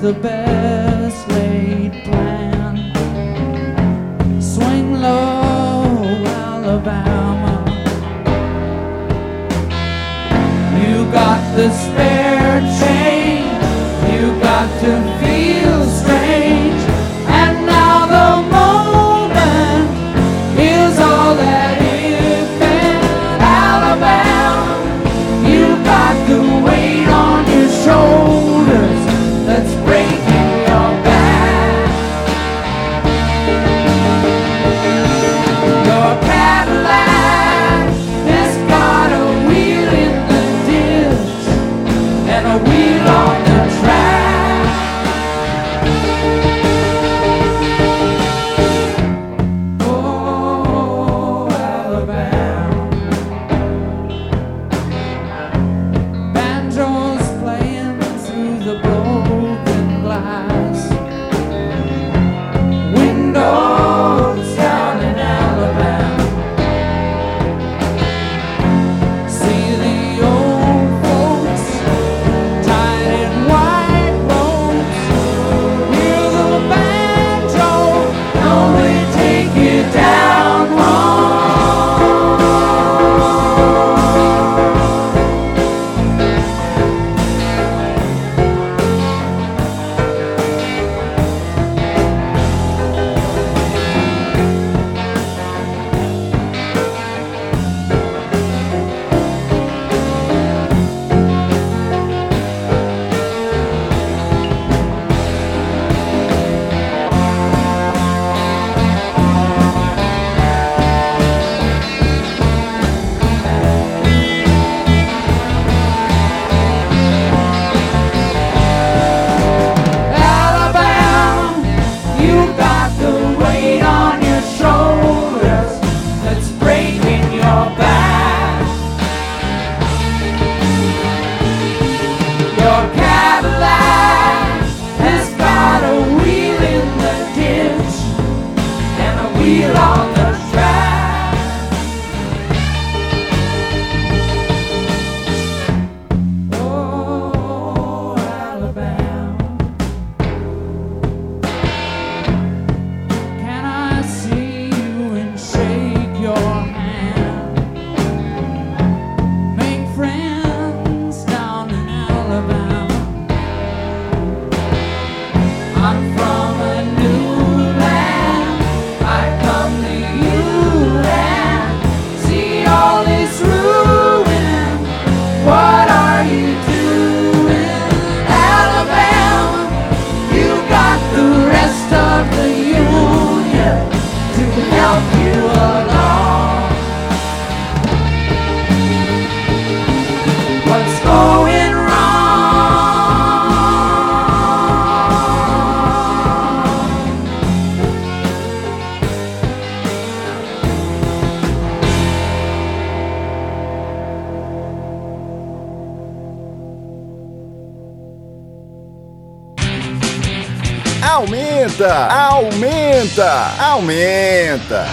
the best laid plan. Swing low, Alabama. You got the spare chain. You got to. aumenta.